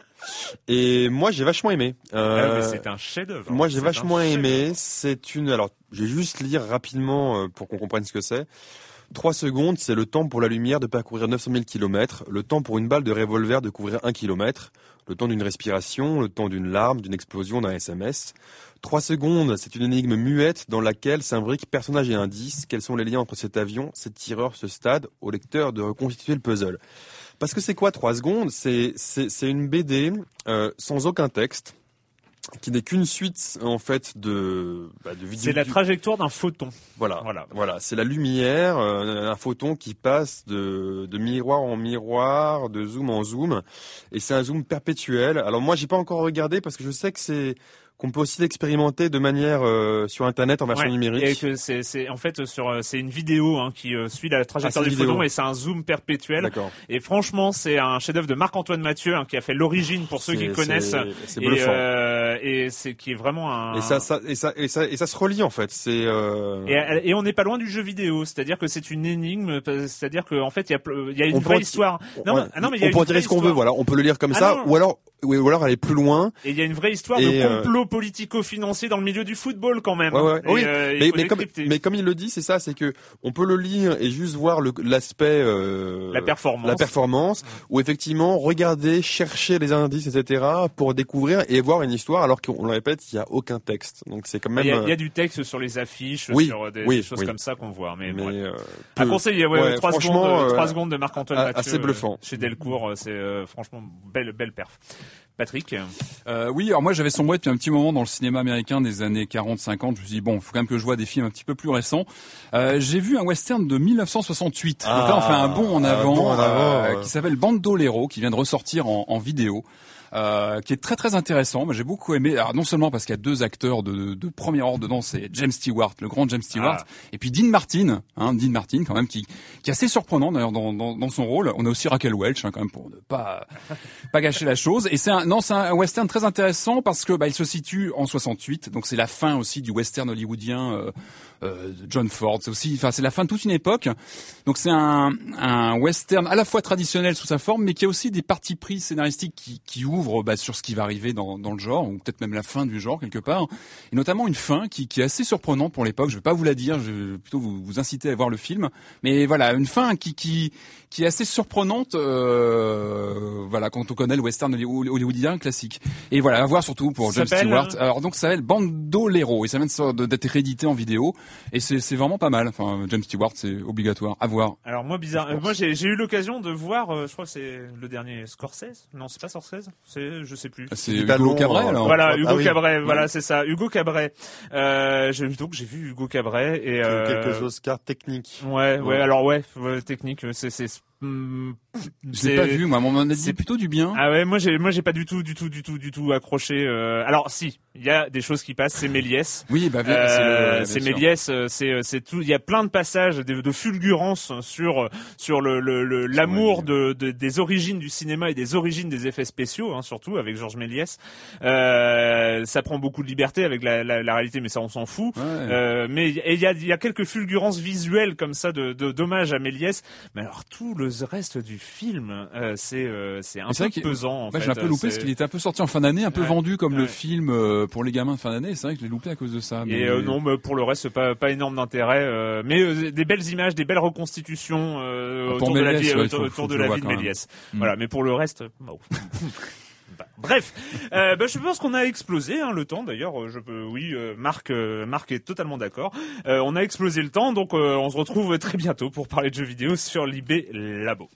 Et moi, j'ai vachement aimé. Euh, ah, c'est un chef-d'œuvre. Moi, j'ai vachement aimé. C'est une. Alors, je vais juste lire rapidement euh, pour qu'on comprenne ce que c'est. 3 secondes, c'est le temps pour la lumière de parcourir 900 000 km, le temps pour une balle de revolver de couvrir 1 km, le temps d'une respiration, le temps d'une larme, d'une explosion, d'un SMS. Trois secondes, c'est une énigme muette dans laquelle s'imbriquent personnages et indices. Quels sont les liens entre cet avion, cette tireur, ce stade, au lecteur de reconstituer le puzzle? Parce que c'est quoi trois secondes? C'est une BD euh, sans aucun texte qui n'est qu'une suite en fait de, bah, de C'est la trajectoire d'un photon. Voilà, voilà, voilà. C'est la lumière, euh, un photon qui passe de, de miroir en miroir, de zoom en zoom, et c'est un zoom perpétuel. Alors moi, j'ai pas encore regardé parce que je sais que c'est qu'on peut aussi l'expérimenter de manière euh, sur internet en version numérique. Et que c'est, c'est en fait sur euh, c'est une vidéo hein, qui euh, suit la trajectoire ah, du photon et c'est un zoom perpétuel. Et franchement, c'est un chef-d'œuvre de Marc-Antoine Mathieu hein, qui a fait l'origine pour ceux qui connaissent. C'est bluffant. Et, et c'est qui est vraiment un. Et ça, ça et ça et ça et ça se relie en fait. C'est. Et, et, on n'est pas loin du jeu vidéo, c'est-à-dire que c'est une énigme, c'est-à-dire qu'en en fait il y a il y a une vraie histoire. Non, non mais il y a on peut en dire ce qu'on veut, voilà. On peut le lire comme ah ça, ou alors ou alors aller plus loin. Et il y a une vraie histoire de euh, complot politico-financier dans le milieu du football quand même. Ouais, ouais. oui, euh, mais, mais, comme, mais, comme, il le dit, c'est ça, c'est que on peut le lire et juste voir l'aspect euh, la performance, la performance, ou effectivement regarder, chercher les indices, etc. pour découvrir et voir une histoire, alors qu'on le répète, il y a aucun texte. Donc c'est quand même. Il y, a, du texte sur les affiches, oui, sur des, choses comme ça qu'on voit. Mais, mais euh, à conseiller, ouais, 3 secondes, 3 secondes de Marc-Antoine Mathieu. Assez bluffant. Chez Delcourt, c'est franchement belle belle perf. Patrick euh, Oui, alors moi j'avais sombré depuis un petit moment dans le cinéma américain des années 40-50. Je me suis dit, bon, il faut quand même que je vois des films un petit peu plus récents. Euh, j'ai vu un western de 1968. Ah, Donc là, on fait un bond en avant, euh, qui s'appelle Bandolero, qui vient de ressortir en, en vidéo. Euh, qui est très très intéressant. J'ai beaucoup aimé. Alors non seulement parce qu'il y a deux acteurs de, de premier ordre dedans, c'est James Stewart, le grand James Stewart, ah. et puis Dean Martin, hein, Dean Martin quand même, qui, qui est assez surprenant d'ailleurs dans, dans, dans, son rôle. On a aussi Raquel Welch hein, quand même pour ne pas pas gâcher la chose. Et c'est un non, c'est un western très intéressant parce que bah, il se situe en 68, donc c'est la fin aussi du western hollywoodien. Euh, euh, John Ford. C'est aussi, enfin, c'est la fin de toute une époque. Donc c'est un, un western à la fois traditionnel sous sa forme, mais qui a aussi des parties prises scénaristiques qui, qui ouvrent bah, sur ce qui va arriver dans, dans le genre, ou peut-être même la fin du genre quelque part, et notamment une fin qui, qui est assez surprenante pour l'époque. Je vais pas vous la dire, je vais plutôt vous, vous inciter à voir le film, mais voilà, une fin qui qui qui est assez surprenante, euh, voilà, quand on connaît le western hollywoodien classique. Et voilà, à voir surtout pour James Stewart. Euh, Alors donc ça s'appelle Bandolero et ça vient d'être réédité en vidéo. Et c'est vraiment pas mal. Enfin, James Stewart, c'est obligatoire à voir. Alors moi, bizarre, euh, moi j'ai eu l'occasion de voir, euh, je crois que c'est le dernier Scorsese. Non, c'est pas Scorsese. C'est, je sais plus. C'est Hugo Cabret. Alors. Voilà, Hugo ah Cabret. Voilà, c'est ça. Hugo Cabret. Euh, donc j'ai vu Hugo Cabret et euh, quelques Oscars techniques. Ouais, ouais. Alors ouais, technique. C'est je l'ai pas vu, moi. On m'en a dit plutôt du bien. Ah ouais, moi j'ai, moi j'ai pas du tout, du tout, du tout, du tout accroché. Euh... Alors si, il y a des choses qui passent. C'est Méliès. Oui, bah euh, c'est Méliès. Euh, c'est, euh, c'est tout. Il y a plein de passages de, de fulgurance sur sur le, le, l'amour de, de, des origines du cinéma et des origines des effets spéciaux, hein, surtout avec Georges Méliès. Euh, ça prend beaucoup de liberté avec la, la, la réalité, mais ça on s'en fout. Euh, mais il y a, il y a quelques fulgurances visuelles comme ça de, de d'hommage à Méliès. Mais alors tout le reste du film, euh, c'est euh, c'est un peu pesant. En fait. J'ai un peu loupé parce qu'il était un peu sorti en fin d'année, un peu vendu comme le film euh, pour les gamins de fin d'année. C'est vrai que je l'ai loupé à cause de ça. Mais... Et non, mais pour le reste, pas pas énorme d'intérêt. mais des belles images, des belles reconstitutions autour, de la vie, autour, de la vie de Méliès. Mm. Voilà, mais pour le reste. Bref, euh, bah, je pense qu'on a explosé hein, le temps. D'ailleurs, euh, je peux, oui, euh, Marc, Marc est totalement d'accord. on a explosé le temps, donc on se retrouve très bientôt pour parler de jeux vidéo sur l'IB Labo.